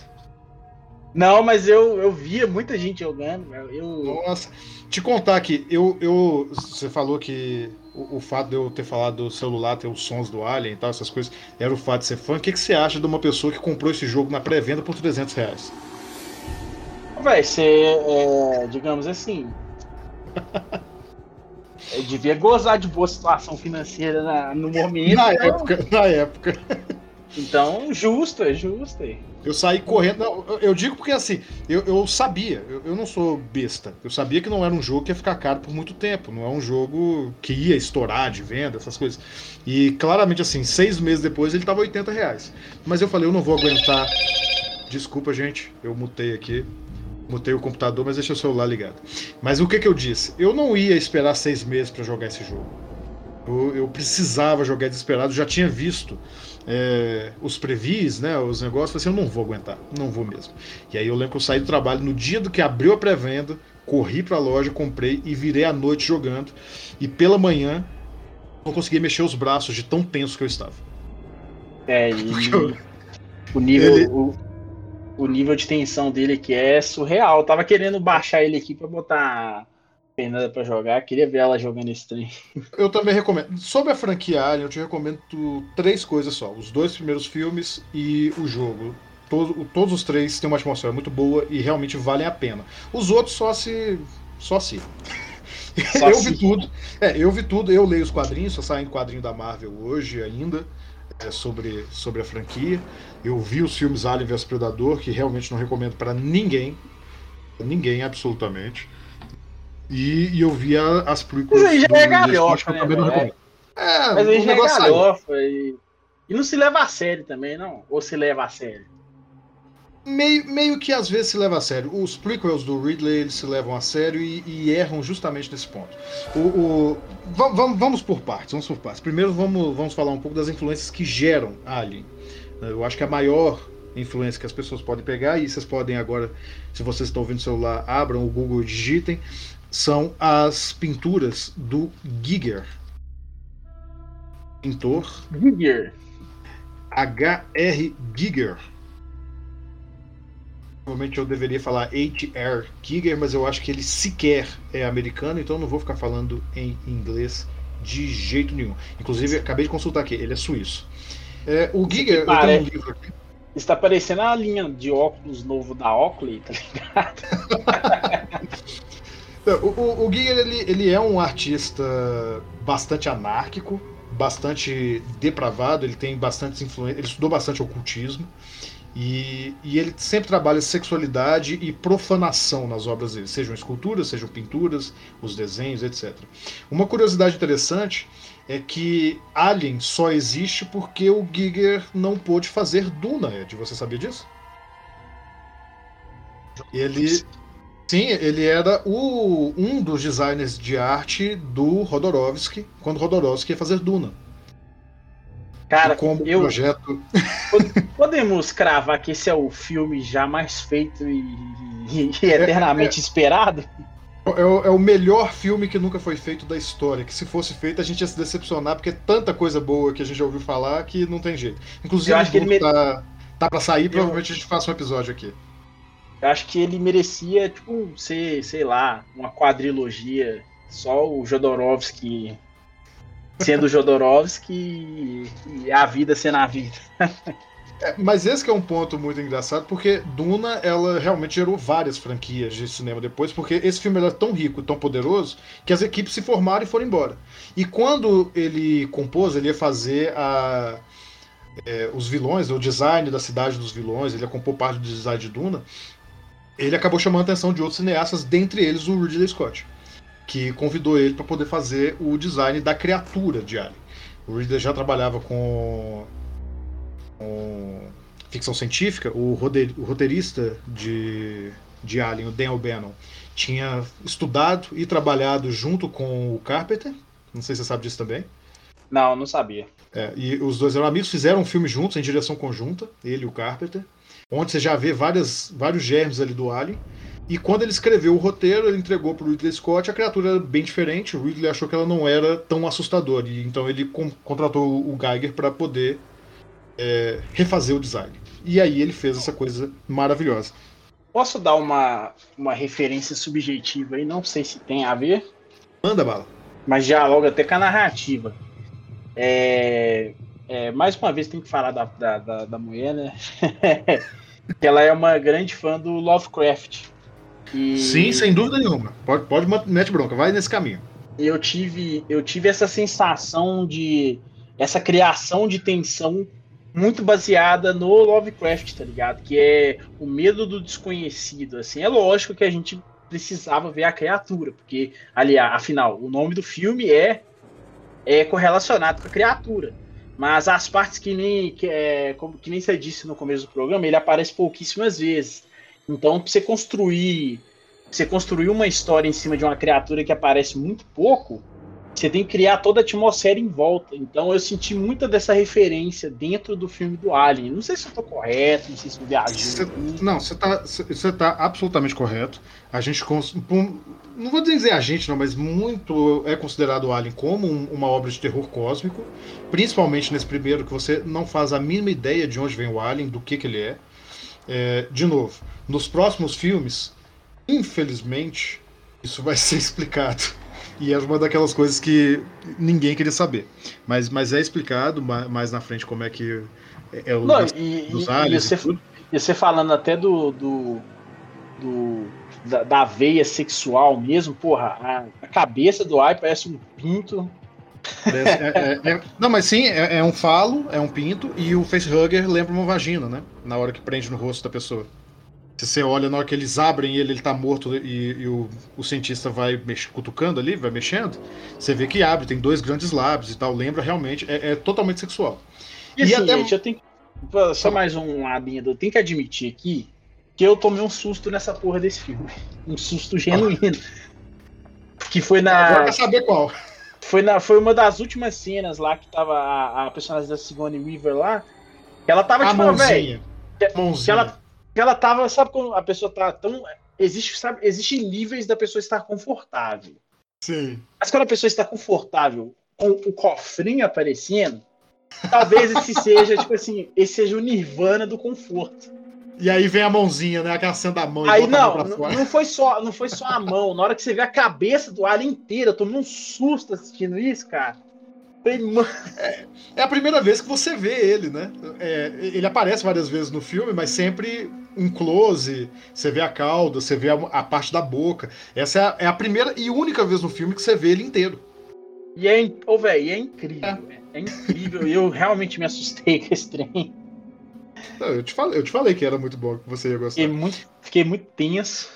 Não, mas eu, eu via muita gente jogando. Eu... Nossa, te contar aqui, eu, eu, você falou que o, o, fato de eu ter falado do celular, ter os sons do Alien e tal, essas coisas, era o fato de ser fã. O que, que você acha de uma pessoa que comprou esse jogo na pré-venda por 300 reais? Vai ser, é, digamos assim. eu devia gozar de boa situação financeira na, no momento. Na então... época, na época. Então, justo, é justo. Eu saí correndo. Não, eu digo porque assim, eu, eu sabia, eu, eu, não sou besta. Eu sabia que não era um jogo que ia ficar caro por muito tempo. Não é um jogo que ia estourar de venda, essas coisas. E claramente, assim, seis meses depois ele tava 80 reais. Mas eu falei, eu não vou aguentar. Desculpa, gente, eu mutei aqui. Mutei o computador, mas deixei o celular ligado. Mas o que, que eu disse? Eu não ia esperar seis meses para jogar esse jogo. Eu, eu precisava jogar desesperado, já tinha visto é, os previs, né, os negócios, falei assim, eu não vou aguentar, não vou mesmo. E aí eu lembro que eu saí do trabalho no dia do que abriu a pré-venda, corri para a loja, comprei e virei a noite jogando. E pela manhã não conseguia mexer os braços de tão tenso que eu estava. É, e o nível ele... o, o nível de tensão dele aqui é surreal. Eu tava querendo baixar ele aqui para botar Fernanda para jogar, queria ver ela jogando esse trem. Eu também recomendo. Sobre a franquia Alien, eu te recomendo três coisas só: os dois primeiros filmes e o jogo. Todo, todos os três têm uma atmosfera muito boa e realmente valem a pena. Os outros só se. Só se. Só eu vi tudo. É, eu vi tudo, eu leio os quadrinhos, só saindo quadrinho da Marvel hoje ainda. É, sobre, sobre a franquia. Eu vi os filmes Alien vs Predador, que realmente não recomendo para ninguém. Ninguém, absolutamente. E, e eu via as prequels. Mas aí já é galhofa, né? É, mas aí já é galhofa. E, e não se leva a sério também, não? Ou se leva a sério? Meio, meio que às vezes se leva a sério. Os prequels do Ridley eles se levam a sério e, e erram justamente nesse ponto. O, o, vamos, vamos por partes, vamos por partes. Primeiro vamos, vamos falar um pouco das influências que geram Alien. Eu acho que a maior influência que as pessoas podem pegar, e vocês podem agora, se vocês estão ouvindo o celular, abram o Google, digitem são as pinturas do Giger. Pintor. Giger. H.R. Giger. Provavelmente eu deveria falar H.R. Giger, mas eu acho que ele sequer é americano, então não vou ficar falando em inglês de jeito nenhum. Inclusive, acabei de consultar aqui, ele é suíço. É, o Giger, eu tenho um livro aqui. Está parecendo a linha de óculos novo da Oakley, tá ligado? o, o, o Giger, ele, ele é um artista bastante anárquico, bastante depravado, ele tem bastante influência, ele estudou bastante ocultismo. E, e, ele sempre trabalha sexualidade e profanação nas obras dele, sejam esculturas, sejam pinturas, os desenhos, etc. Uma curiosidade interessante é que Alien só existe porque o Giger não pôde fazer Duna, Ed. Você sabia disso? Ele. Sim, ele era o, um dos designers de arte do Rodorovsky, quando Rodorovsky ia fazer Duna. Cara, como eu, projeto. Podemos cravar que esse é o filme já mais feito e, e eternamente é, é, esperado? É o, é o, melhor filme que nunca foi feito da história. Que se fosse feito, a gente ia se decepcionar, porque é tanta coisa boa que a gente já ouviu falar que não tem jeito. Inclusive, eu acho que ele tá, tá pra sair, eu... provavelmente a gente faça um episódio aqui. Eu acho que ele merecia, tipo, ser, sei lá, uma quadrilogia. Só o Jodorowsky sendo Jodorowsky e a vida sendo a vida. É, mas esse é um ponto muito engraçado, porque Duna, ela realmente gerou várias franquias de cinema depois, porque esse filme era tão rico, tão poderoso, que as equipes se formaram e foram embora. E quando ele compôs, ele ia fazer a, é, os vilões, o design da cidade dos vilões, ele ia compor parte do design de Duna, ele acabou chamando a atenção de outros cineastas, dentre eles o Ridley Scott que convidou ele para poder fazer o design da criatura de Alien. O Ridley já trabalhava com, com ficção científica, o, roteirista de, de Alien, o Dan O'Bannon, tinha estudado e trabalhado junto com o Carpenter. Não sei se você sabe disso também. Não, não sabia. É, e os dois eram amigos, fizeram um filme juntos, em direção conjunta, ele e o Carpenter, onde você já vê várias, vários germes ali do Alien. E quando ele escreveu o roteiro, ele entregou para o Ridley Scott, a criatura era bem diferente. O Ridley achou que ela não era tão assustadora, e então ele contratou o Geiger para poder é, refazer o design. E aí ele fez essa coisa maravilhosa. Posso dar uma, uma referência subjetiva aí? Não sei se tem a ver. Manda bala. Mas dialoga até com a narrativa. É, é, mais uma vez tem que falar da, da, da, da mulher, né? que ela é uma grande fã do Lovecraft. E... Sim, sem dúvida nenhuma. Pode, pode mete bronca, vai nesse caminho. Eu tive, eu tive essa sensação de. essa criação de tensão muito baseada no Lovecraft, tá ligado? Que é o medo do desconhecido. Assim, é lógico que a gente precisava ver a criatura, porque, ali, afinal, o nome do filme é, é correlacionado com a criatura. Mas as partes que nem, que, é, como, que nem você disse no começo do programa, ele aparece pouquíssimas vezes. Então, pra você construir, você construir uma história em cima de uma criatura que aparece muito pouco, você tem que criar toda a atmosfera em volta. Então eu senti muita dessa referência dentro do filme do Alien. Não sei se eu tô correto, não sei se eu viajei. não, você tá, você tá absolutamente correto. A gente não vou dizer a gente não, mas muito é considerado o Alien como um, uma obra de terror cósmico, principalmente nesse primeiro que você não faz a mínima ideia de onde vem o Alien, do que que ele é. é de novo, nos próximos filmes, infelizmente, isso vai ser explicado. E é uma daquelas coisas que ninguém queria saber. Mas, mas é explicado mais na frente como é que é, é o Não, e, dos e. E você, e você falando até do, do, do da, da, veia sexual mesmo, porra, a, a cabeça do Ai parece um pinto. É, é, é, não, mas sim, é, é, um falo, é um pinto, e o facehugger lembra uma vagina, né? Na hora que prende no rosto da pessoa. Você olha na hora que eles abrem ele, ele tá morto e, e o, o, cientista vai mex, cutucando ali, vai mexendo, você vê que abre, tem dois grandes lábios e tal. Lembra realmente, é, é totalmente sexual. E, e assim, até... gente, eu tenho. Só mais um labinho, eu tenho que admitir aqui que eu tomei um susto nessa porra desse filme. Um susto genuíno. Que foi na. Agora quer saber qual. Foi, na, foi uma das últimas cenas lá que tava a, a personagem da Sigourney Weaver lá. Que ela tava a tipo, velho. Que, que ela ela tava, sabe quando a pessoa tá tão. Existe, sabe, existe níveis da pessoa estar confortável. Sim. Mas quando a pessoa está confortável com o cofrinho aparecendo, talvez esse seja, tipo assim, esse seja o nirvana do conforto. E aí vem a mãozinha, né? Aquela cena da mão. Aí não, não, não foi só, não foi só a mão. Na hora que você vê a cabeça do alien inteira, eu tomei um susto assistindo isso, cara. É, é, a primeira vez que você vê ele, né? É, ele aparece várias vezes no filme, mas sempre um close, você vê a cauda, você vê a, a parte da boca. Essa é a, é a, primeira e única vez no filme que você vê ele inteiro. E é, oh, véio, é incrível, é, é incrível. eu realmente me assustei com esse trem. Eu te, falei, eu te falei que era muito bom, que você ia gostar. Fiquei muito, fiquei muito tenso.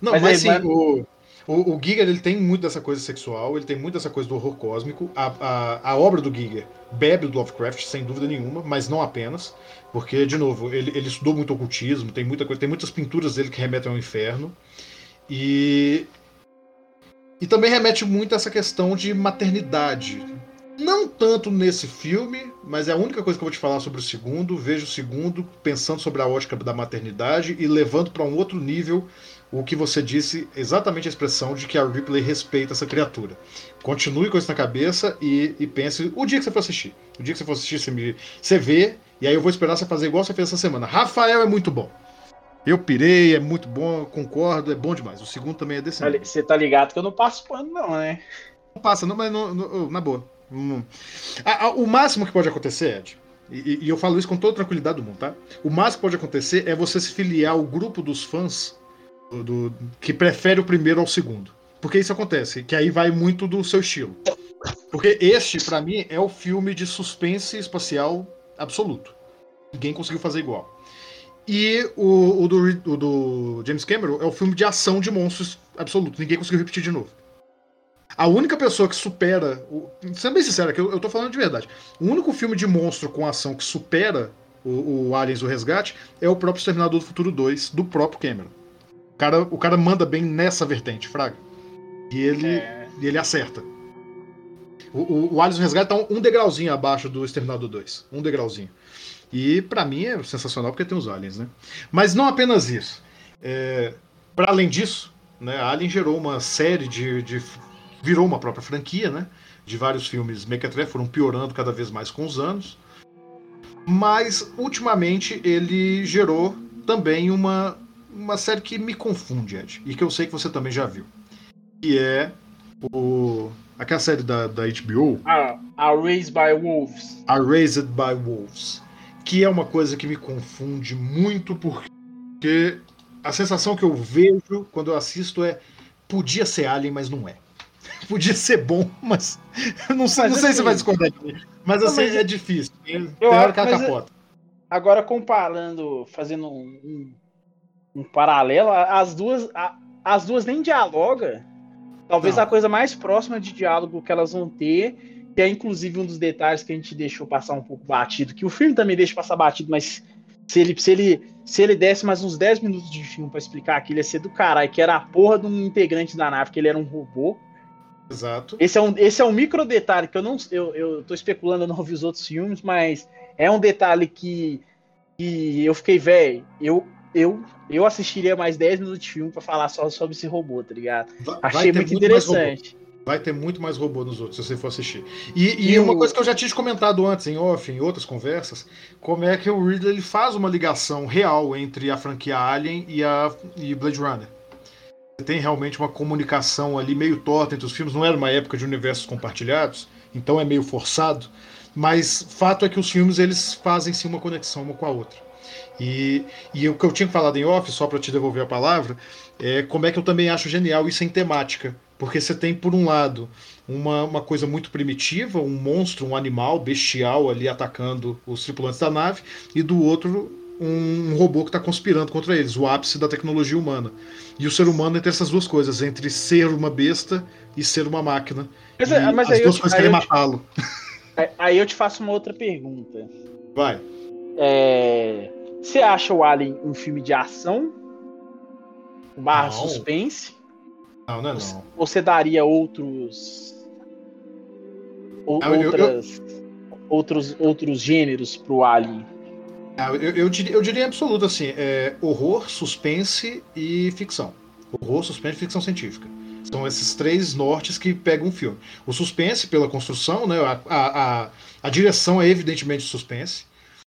Não, mas, mas aí, o, o, o Giger ele tem muito dessa coisa sexual, ele tem muito dessa coisa do horror cósmico. A, a, a obra do Giger bebe do Lovecraft, sem dúvida nenhuma, mas não apenas. Porque, de novo, ele, ele estudou muito ocultismo, tem muita coisa, tem muitas pinturas dele que remetem ao inferno. E. E também remete muito a essa questão de maternidade. Não tanto nesse filme, mas é a única coisa que eu vou te falar sobre o segundo. Vejo o segundo pensando sobre a ótica da maternidade e levando para um outro nível o que você disse, exatamente a expressão de que a Ripley respeita essa criatura. Continue com isso na cabeça e, e pense o dia que você for assistir. O dia que você for assistir, você, me, você vê, e aí eu vou esperar você fazer igual você fez essa semana. Rafael é muito bom. Eu pirei, é muito bom, concordo, é bom demais. O segundo também é desse. Você tá ligado que eu não passo pano, não, né? Não passa, não, mas no, no, na boa. Hum. A, a, o máximo que pode acontecer, Ed, e, e, eu falo isso com toda tranquilidade do mundo, tá? O máximo que pode acontecer é você se filiar ao grupo dos fãs do, do, que prefere o primeiro ao segundo. Porque isso acontece, que aí vai muito do seu estilo. Porque este, para mim, é o filme de suspense espacial absoluto. Ninguém conseguiu fazer igual. E o, o, do, o do James Cameron é o filme de ação de monstros absoluto. Ninguém conseguiu repetir de novo. A única pessoa que supera. O, sendo bem sincero, que eu, eu tô falando de verdade. O único filme de monstro com ação que supera o, o Aliens o Resgate é o próprio Exterminador do Futuro 2, do próprio Cameron. O cara, o cara manda bem nessa vertente, Fraga. E ele, é... e ele acerta. O, o, o Alice Resgate tá um, um, degrauzinho abaixo do Exterminador 2. Um degrauzinho. E para mim é sensacional porque tem os aliens, né? Mas não apenas isso. É, para além disso, né, a Alien gerou uma série de, de, virou uma própria franquia, né? De vários filmes Mequetrefe foram piorando cada vez mais com os anos. Mas ultimamente ele gerou também uma uma série que me confunde, Ed, e que eu sei que você também já viu. Que é o. Aquela série da, da HBO. Ah, a Raised by Wolves. A Raised by Wolves. Que é uma coisa que me confunde muito, porque a sensação que eu vejo quando eu assisto é. Podia ser Alien, mas não é. Podia ser bom, mas. Não sei, mas, não sei assim, se vai discordar de mim. Mas assim, mas, é difícil. Tem hora que a capota. Agora, comparando, fazendo um, um paralelo, as duas, as duas nem dialogam. Talvez Não. a coisa mais próxima de diálogo que elas vão ter, que é inclusive um dos detalhes que a gente deixou passar um pouco batido, que o filme também deixa passar batido, mas se ele, se ele, se ele desse mais uns 10 minutos de filme para explicar aquilo, ia ser do caralho, que era a porra de um integrante da nave, que ele era um robô. Exato. Esse é um, esse é um micro detalhe que eu não. Eu, eu tô especulando, eu não vi os outros filmes, mas é um detalhe que, que eu fiquei, velho. Eu, eu, eu assistiria mais 10 minutos de filme para falar só sobre esse robô, tá ligado? Vai, Achei muito, muito interessante. Vai ter muito mais robô nos outros, se você for assistir. E, e, e uma o... coisa que eu já tinha comentado antes, em off, em outras conversas, como é que o Ridley ele faz uma ligação real entre a franquia Alien e a e Blade Runner. Tem realmente uma comunicação ali meio torta entre os filmes. Não era uma época de universos compartilhados, então é meio forçado. Mas fato é que os filmes eles fazem sim uma conexão uma com a outra. E, e o que eu tinha falado em off, só para te devolver a palavra, é como é que eu também acho genial isso em temática. Porque você tem, por um lado, uma, uma coisa muito primitiva, um monstro, um animal bestial ali atacando os tripulantes da nave, e do outro, um, um robô que está conspirando contra eles, o ápice da tecnologia humana. E o ser humano entre essas duas coisas, entre ser uma besta e ser uma máquina. Mas, é, mas as duas coisas querem matá-lo. Aí eu te faço uma outra pergunta. Vai. É, você acha o Alien um filme de ação? Barra não. suspense? Não, não é não. Ou você daria outros. Ou, não, outras, eu, eu... outros, outros gêneros pro Alien? Ah, eu, eu, diria, eu diria absoluto assim: é horror, suspense e ficção. Horror, suspense e ficção científica. São esses três nortes que pegam um filme. O suspense, pela construção, né? A, a, a, a direção é evidentemente suspense.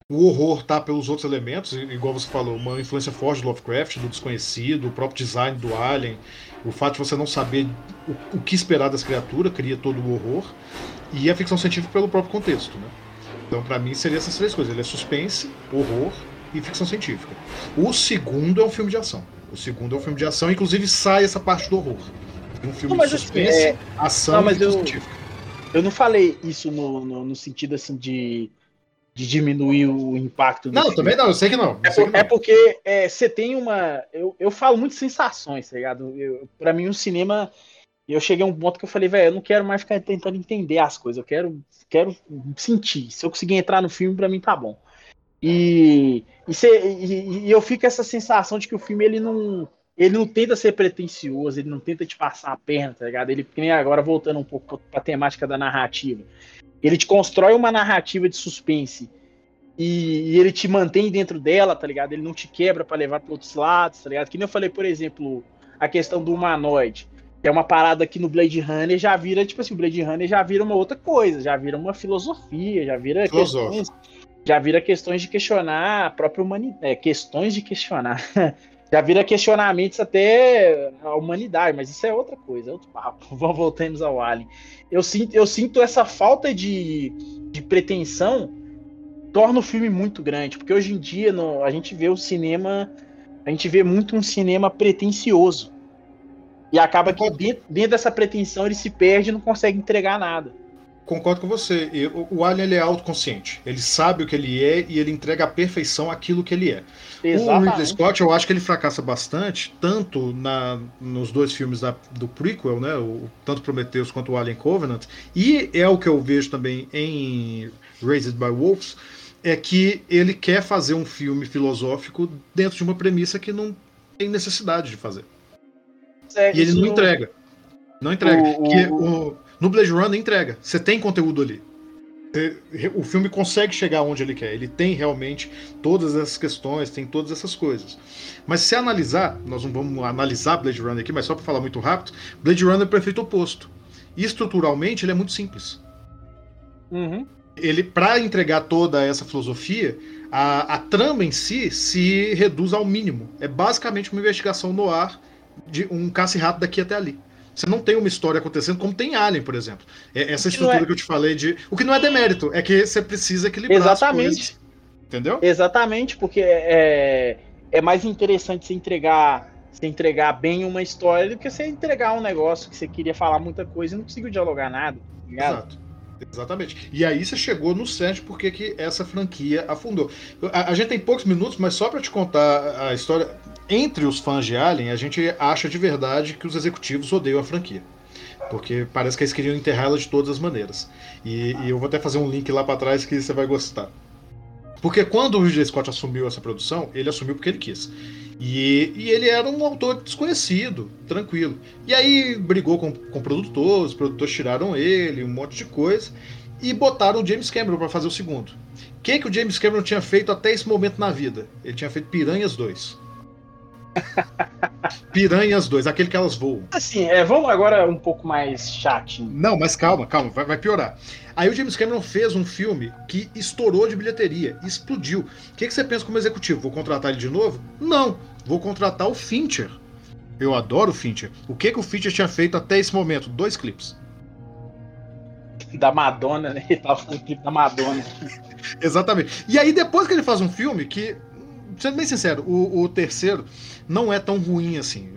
O horror tá pelos outros elementos, igual você falou, uma influência forte do Lovecraft, do desconhecido, o próprio design do Alien, O fato de você não saber o, o que esperar das criaturas cria todo o horror. E a ficção científica pelo próprio contexto, né? Então, para mim, seria essas três coisas. Ele é suspense, horror e ficção científica. O segundo é um filme de ação. O segundo é um filme de ação, inclusive sai essa parte do horror. Um filme não, de suspense, é... ação não, e ficção eu... científica. Eu não falei isso no, no, no sentido assim de, de diminuir o impacto. não, filme. também não, eu sei que não. É, por, não. é, porque é, você tem uma. Eu, eu falo muito sensações, tá ligado? Eu, pra mim, o cinema. Eu cheguei a um ponto que eu falei, velho, eu não quero mais ficar tentando entender as coisas, eu quero, quero sentir. Se eu conseguir entrar no filme, pra mim tá bom. E, e, cê, e, e eu fico com essa sensação de que o filme ele não ele não tenta ser pretencioso, ele não tenta te passar a perna, tá ligado? Ele, nem agora, voltando um pouco pra temática da narrativa, ele te constrói uma narrativa de suspense e, e ele te mantém dentro dela, tá ligado? Ele não te quebra para levar para outros lados, tá ligado? Que nem eu falei, por exemplo, a questão do humanoide, que é uma parada que no Blade Runner já vira, tipo assim, o Blade Runner já vira uma outra coisa, já vira uma filosofia, já vira questões, já vira questões de questionar a própria humanidade, é, questões de questionar já vira questionamentos até a humanidade, mas isso é outra coisa, é outro papo. Voltemos ao Alien. Eu sinto, eu sinto essa falta de, de pretensão torna o filme muito grande, porque hoje em dia no, a gente vê o cinema, a gente vê muito um cinema pretencioso. E acaba que dentro, dentro dessa pretensão ele se perde e não consegue entregar nada concordo com você. O Alien ele é autoconsciente. Ele sabe o que ele é e ele entrega à perfeição aquilo que ele é. Exatamente. O Ridley Scott, eu acho que ele fracassa bastante, tanto na, nos dois filmes da, do prequel, né? O, tanto Prometheus quanto o Alien Covenant, e é o que eu vejo também em Raised by Wolves, é que ele quer fazer um filme filosófico dentro de uma premissa que não tem necessidade de fazer. É, e ele não, entrega. Não entrega. O, que, o, no Blade Runner entrega. Você tem conteúdo ali. O filme consegue chegar onde ele quer. Ele tem realmente todas essas questões, tem todas essas coisas. Mas se analisar, nós não vamos analisar Blade Runner aqui, mas só para falar muito rápido, Blade Runner é o perfeito oposto. E estruturalmente ele é muito simples. Uhum. Ele, para entregar toda essa filosofia, a, a trama em si se reduz ao mínimo. É basicamente uma investigação no ar de um caça-rato daqui até ali. Você não tem uma história acontecendo como tem Alien, por exemplo. É essa estrutura é... que eu te falei de. O que não é demérito, é que você precisa equilibrar Exatamente. Entendeu? Exatamente, porque é, é mais interessante você entregar, você entregar bem uma história do que você entregar um negócio que você queria falar muita coisa e não conseguiu dialogar nada. Tá Exato. Exatamente. E aí você chegou no set porque que essa franquia afundou. A, a gente tem poucos minutos, mas só para te contar a história entre os fãs de Alien, a gente acha de verdade que os executivos odeiam a franquia. Porque parece que eles queriam enterrá-la de todas as maneiras. E, e, eu vou até fazer um link lá para trás que você vai gostar. Porque quando o Ridley Scott assumiu essa produção, ele assumiu porque ele quis. E, e, ele era um autor desconhecido, tranquilo. E aí brigou com, com produtores, os produtores tiraram ele, um monte de coisa, e botaram o James Cameron para fazer o segundo. O que, que o James Cameron tinha feito até esse momento na vida? Ele tinha feito Piranhas 2. Piranhas 2, aquele que elas voam. Assim, é, vamos agora um pouco mais chatinho. Não, mas calma, calma, vai, vai, piorar. Aí o James Cameron fez um filme que estourou de bilheteria, explodiu. O que, que você pensa como executivo? Vou contratar ele de novo? Não, vou contratar o Fincher. Eu adoro o Fincher. O que, que o Fincher tinha feito até esse momento? Dois clipes. Da Madonna, né? Ele tava com o clipe da Madonna. Exatamente. E aí, depois que ele faz um filme que sendo bem sincero, o, o, terceiro não é tão ruim assim.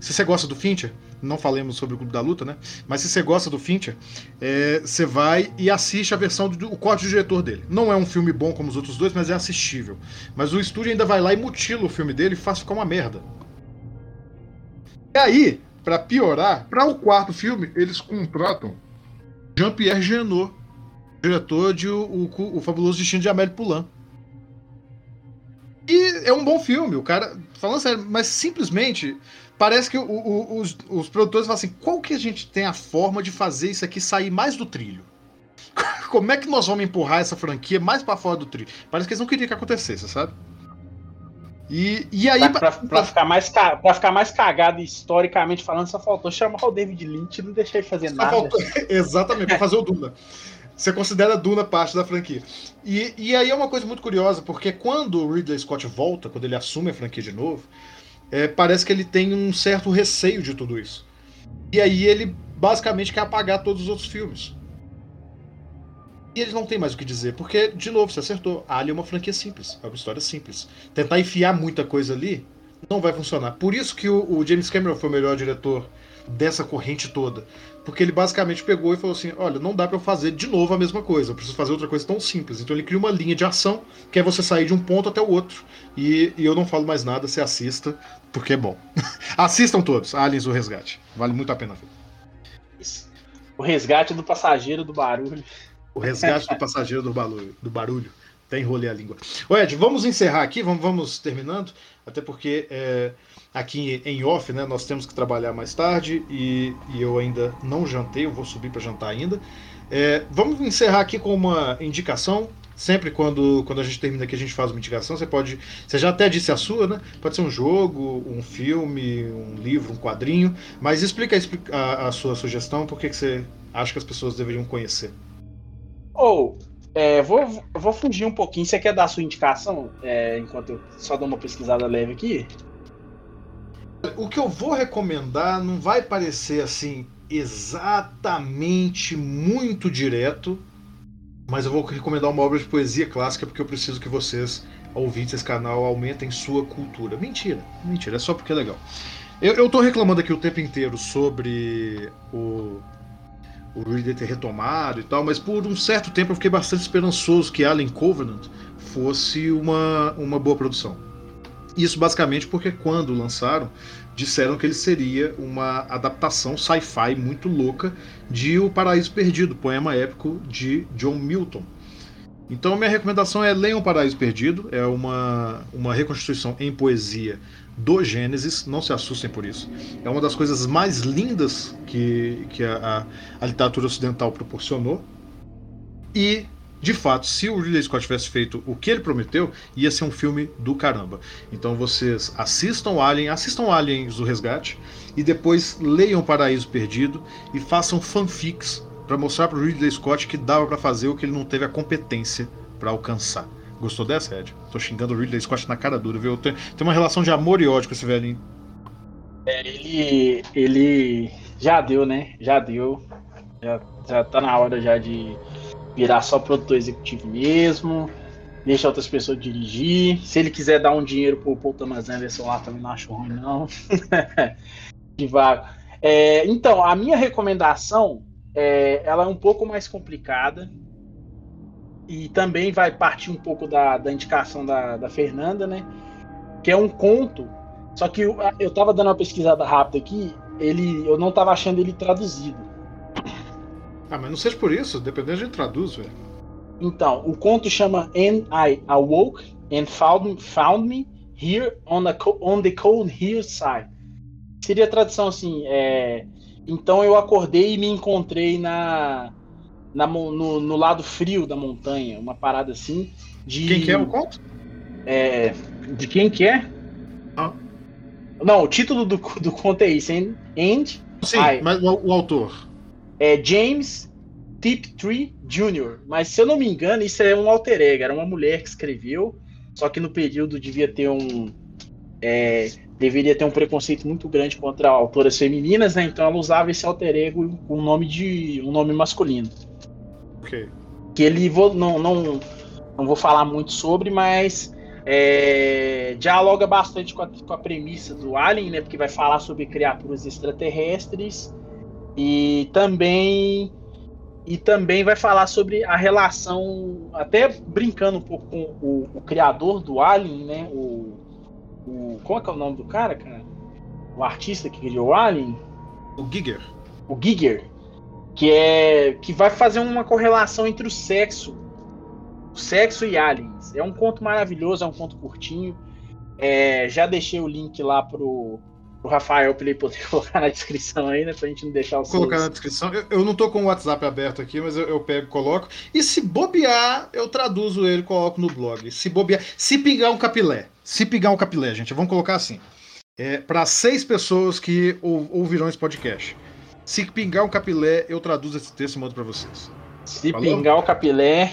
Se você gosta do Fincher, não falemos sobre o Clube da Luta, né? Mas se você gosta do Fincher, é, você vai e assiste a versão do o corte do diretor dele. Não é um filme bom como os outros dois, mas é assistível. Mas o estúdio ainda vai lá e mutila o filme dele e faz ficar uma merda. E aí, para piorar, para o quarto filme, eles contratam Jean-Pierre Genot, diretor de o, o, o Fabuloso Destino de Amélie Poulain. E é um bom filme, o cara. Falando sério, mas simplesmente parece que o, o, os, os produtores falam assim: qual que a gente tem a forma de fazer isso aqui sair mais do trilho? Como é que nós vamos empurrar essa franquia mais para fora do trilho? Parece que eles não queriam que acontecesse, sabe? E, e aí. Pra, pra, pra, ficar mais, pra ficar mais cagado historicamente falando, só faltou chamar o David Lynch e não deixar ele fazer só nada. Faltou, exatamente, pra fazer o Duna. Você considera Duna parte da franquia. E, e aí é uma coisa muito curiosa, porque quando o Ridley Scott volta, quando ele assume a franquia de novo, é, parece que ele tem um certo receio de tudo isso. E aí ele basicamente quer apagar todos os outros filmes. E eles não têm mais o que dizer, porque, de novo, você acertou. Ali é uma franquia simples, é uma história simples. Tentar enfiar muita coisa ali não vai funcionar. Por isso que o, o James Cameron foi o melhor diretor dessa corrente toda. Porque ele basicamente pegou e falou assim: olha, não dá para eu fazer de novo a mesma coisa, eu preciso fazer outra coisa tão simples. Então ele cria uma linha de ação que é você sair de um ponto até o outro. E, e eu não falo mais nada, você assista, porque é bom. Assistam todos, Aliens o Resgate. Vale muito a pena ver. O resgate do passageiro do barulho. O resgate do passageiro do barulho. Do barulho. Até enrolei a língua. Ô Ed, vamos encerrar aqui, vamos, vamos terminando, até porque é, aqui em off, né, nós temos que trabalhar mais tarde e, e eu ainda não jantei, eu vou subir para jantar ainda. É, vamos encerrar aqui com uma indicação. Sempre quando, quando a gente termina aqui, a gente faz uma indicação. Você pode. Você já até disse a sua, né? Pode ser um jogo, um filme, um livro, um quadrinho. Mas explica a, a sua sugestão, por que você acha que as pessoas deveriam conhecer. Ou, oh, é, vou, vou fugir um pouquinho. Você quer dar a sua indicação? É, enquanto eu só dou uma pesquisada leve aqui? O que eu vou recomendar não vai parecer assim exatamente muito direto, mas eu vou recomendar uma obra de poesia clássica porque eu preciso que vocês, ouvintes desse canal, aumentem sua cultura. Mentira, mentira, é só porque é legal. Eu, eu tô reclamando aqui o tempo inteiro sobre o o Ridley ter retomado e tal, mas por um certo tempo eu fiquei bastante esperançoso que Alien Covenant fosse uma, uma boa produção. Isso basicamente porque quando lançaram, disseram que ele seria uma adaptação sci-fi muito louca de O Paraíso Perdido, poema épico de John Milton. Então minha recomendação é leiam O Paraíso Perdido, é uma, uma reconstituição em poesia do Gênesis, não se assustem por isso. É uma das coisas mais lindas que, que a, a, literatura ocidental proporcionou. E, de fato, se o Ridley Scott tivesse feito o que ele prometeu, ia ser um filme do caramba. Então vocês assistam Alien, assistam Aliens do Resgate, e depois leiam Paraíso Perdido e façam fanfics para mostrar para o Ridley Scott que dava para fazer o que ele não teve a competência para alcançar. Gostou dessa, Ed? Tô xingando o Ridley Scott na cara dura, viu? Tem, tem uma relação de amor e ódio com esse velhinho. É, ele. Ele. Já deu, né? Já deu. Já, já tá na hora já de virar só produtor executivo mesmo. Deixa outras pessoas dirigir. Se ele quiser dar um dinheiro pro Paul Thomas Anderson lá, também não acho ruim, não. de vaga. É, então, a minha recomendação é, ela é um pouco mais complicada e também vai partir um pouco da, da indicação da, da Fernanda, né? Que é um conto. Só que eu, eu tava dando uma pesquisada rápida aqui, ele, eu não tava achando ele traduzido. Ah, mas não seja por isso, dependendo de traduz, velho. Então, o conto chama And I Awoke and Found, found Me Here on, the on the Cold Hillside. Seria a tradução assim, é, então eu acordei e me encontrei na na, no, no, lado frio da montanha, uma parada assim. De, quem que é o conto? É, de quem que é? Ah. Não, o título do, do conto é isso, hein? And Sim, I, mas o, o, autor? É James Tiptree Jr., mas se eu não me engano, isso é um alter ego, era uma mulher que escreveu, só que no período devia ter um... É, deveria ter um preconceito muito grande contra autoras femininas, né? Então ela usava esse alter ego com um nome de um nome masculino. Okay. Que ele vou, não, não, não vou falar muito sobre, mas é, dialoga bastante com a, com a, premissa do Alien, né? Porque vai falar sobre criaturas extraterrestres e também e também vai falar sobre a relação, até brincando um pouco com o, o criador do Alien, né? O, o como é que é o nome do cara, cara? O artista que criou o Alien? O Giger. O Giger que é que vai fazer uma correlação entre o sexo, o sexo e aliens. É um conto maravilhoso, é um conto curtinho. É, já deixei o link lá pro, pro Rafael para ele poder colocar na descrição aí, né? Pra gente não deixar o Colocar na descrição. Eu, eu, não tô com o WhatsApp aberto aqui, mas eu, eu pego coloco. E se bobear, eu traduzo ele e coloco no blog. Se bobear. Se pingar um capilé. Se pingar um capilé, gente, vamos colocar assim. É, para seis pessoas que ou, ouvirão esse podcast. Se pingar um capilé, eu traduzo esse texto e mando para vocês. Se Falou? pingar o capilé,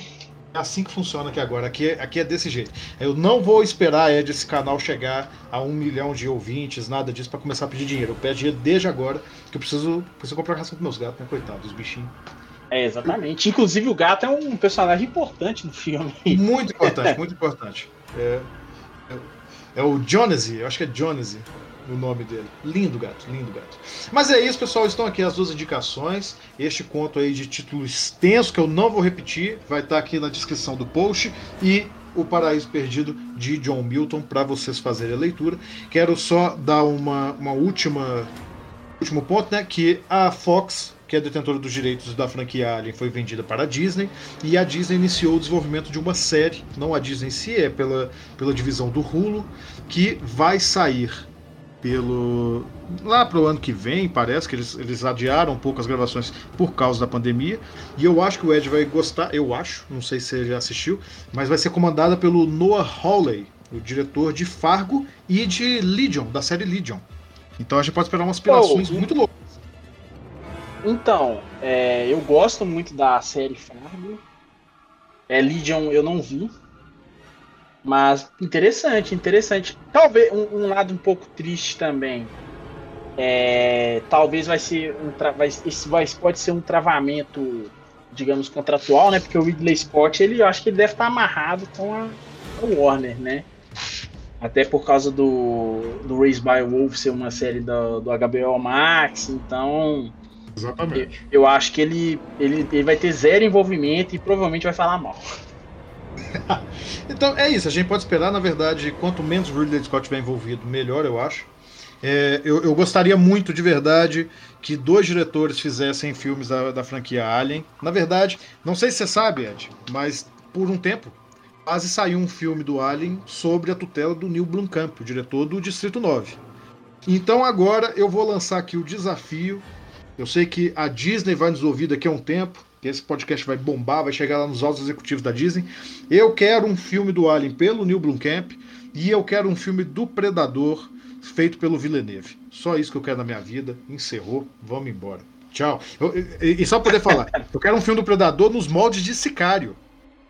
É assim que funciona aqui agora. Aqui, é, aqui é desse jeito. Eu não vou esperar é, desse canal chegar a um milhão de ouvintes, nada disso, para começar a pedir dinheiro. Eu peço dinheiro desde agora, que eu preciso, preciso comprar ração para meus gatos, né? Coitado, dos bichinhos. É, exatamente. Inclusive o gato é um personagem importante no filme. Muito importante, muito importante. É, é, é o Jonesy, eu acho que é Jonesy o nome dele. Lindo gato, lindo gato. Mas é isso, pessoal. Estão aqui as duas indicações. Este conto aí de título extenso, que eu não vou repetir, vai estar aqui na descrição do post. E o Paraíso Perdido de John Milton para vocês fazerem a leitura. Quero só dar uma, uma última último ponto, né? Que a Fox que é detentora dos direitos da franquia Alien, foi vendida para a Disney e a Disney iniciou o desenvolvimento de uma série, não a Disney em si, é pela, pela divisão do Hulu, que vai sair pelo lá para o ano que vem, parece que eles, eles adiaram um pouco as gravações por causa da pandemia. E eu acho que o Ed vai gostar, eu acho, não sei se você já assistiu, mas vai ser comandada pelo Noah Hawley, o diretor de Fargo e de Legion, da série Legion. Então a gente pode esperar umas aspirações oh, muito loucas. Então, é, eu gosto muito da série Fargo. É, Legion eu não vi, mas interessante, interessante. Talvez um, um lado um pouco triste também. É, talvez vai ser um vai, esse vai, pode ser um travamento, digamos, contratual, né? Porque o Ridley Scott, ele eu acho que ele deve estar amarrado com a, a Warner, né? Até por causa do, do Race by Wolf ser uma série do, do HBO Max, então. Exatamente. Eu, eu acho que ele, ele, ele vai ter zero envolvimento e provavelmente vai falar mal. então é isso, a gente pode esperar, na verdade, quanto menos Ridley Scott estiver envolvido, melhor, eu acho. É, eu, eu, gostaria muito de verdade que dois diretores fizessem filmes da, da, franquia Alien. Na verdade, não sei se você sabe, Ed, mas por um tempo quase saiu um filme do Alien sobre a tutela do Neil Blomkamp, o diretor do Distrito 9. Então agora eu vou lançar aqui o desafio. Eu sei que a Disney vai nos ouvir daqui a um tempo que esse podcast vai bombar, vai chegar lá nos altos executivos da Disney. Eu quero um filme do Alien pelo Neil Blomkamp e eu quero um filme do Predador feito pelo Villeneuve. Só isso que eu quero na minha vida. Encerrou, vamos embora. Tchau. Eu, e, e só poder falar, eu quero um filme do Predador nos moldes de Sicário.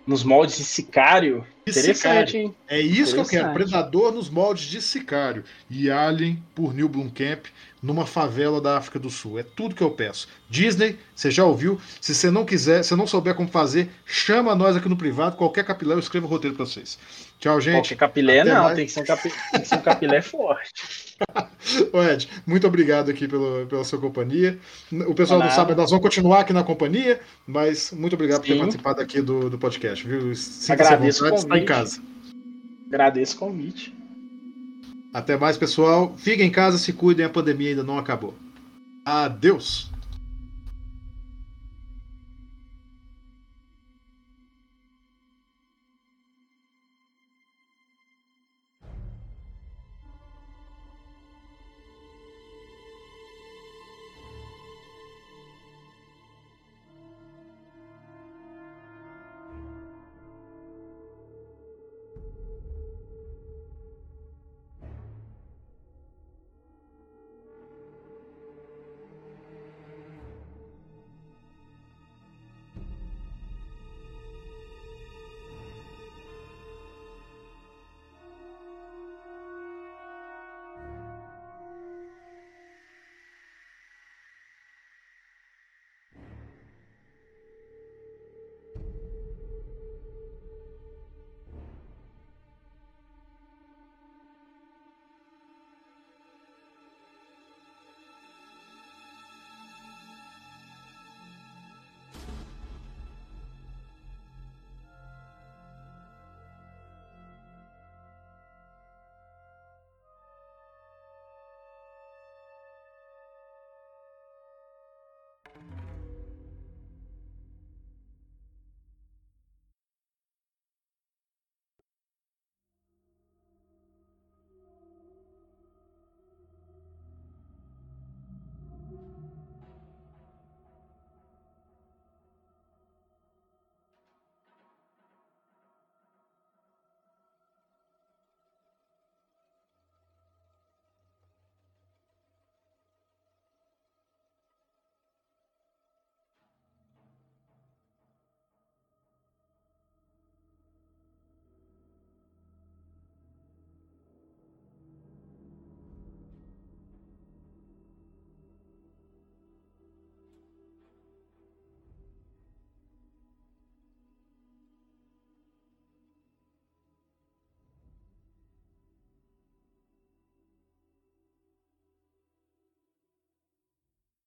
Nos moldes de Sicário? Interessante, hein? É isso que eu quero. Predador nos moldes de Sicário. E Alien por Neil Blomkamp numa favela da África do Sul. É tudo que eu peço. Disney, você já ouviu? Se você não quiser, se não souber como fazer, chama nós aqui no privado. Qualquer capilé eu escrevo o roteiro para vocês. Tchau, gente. Qualquer capilé Até não, tem que, ser um capi... tem que ser um capilé forte. Ô Ed, muito obrigado aqui pelo, pela sua companhia. O pessoal não sabe, nós vamos continuar aqui na companhia, mas muito obrigado Sim. por ter participado aqui do, do podcast, viu? Sinta Agradeço vontade, está em casa. Agradeço o convite. Até mais, pessoal. Fiquem em casa, se cuidem, a pandemia ainda não acabou. Adeus!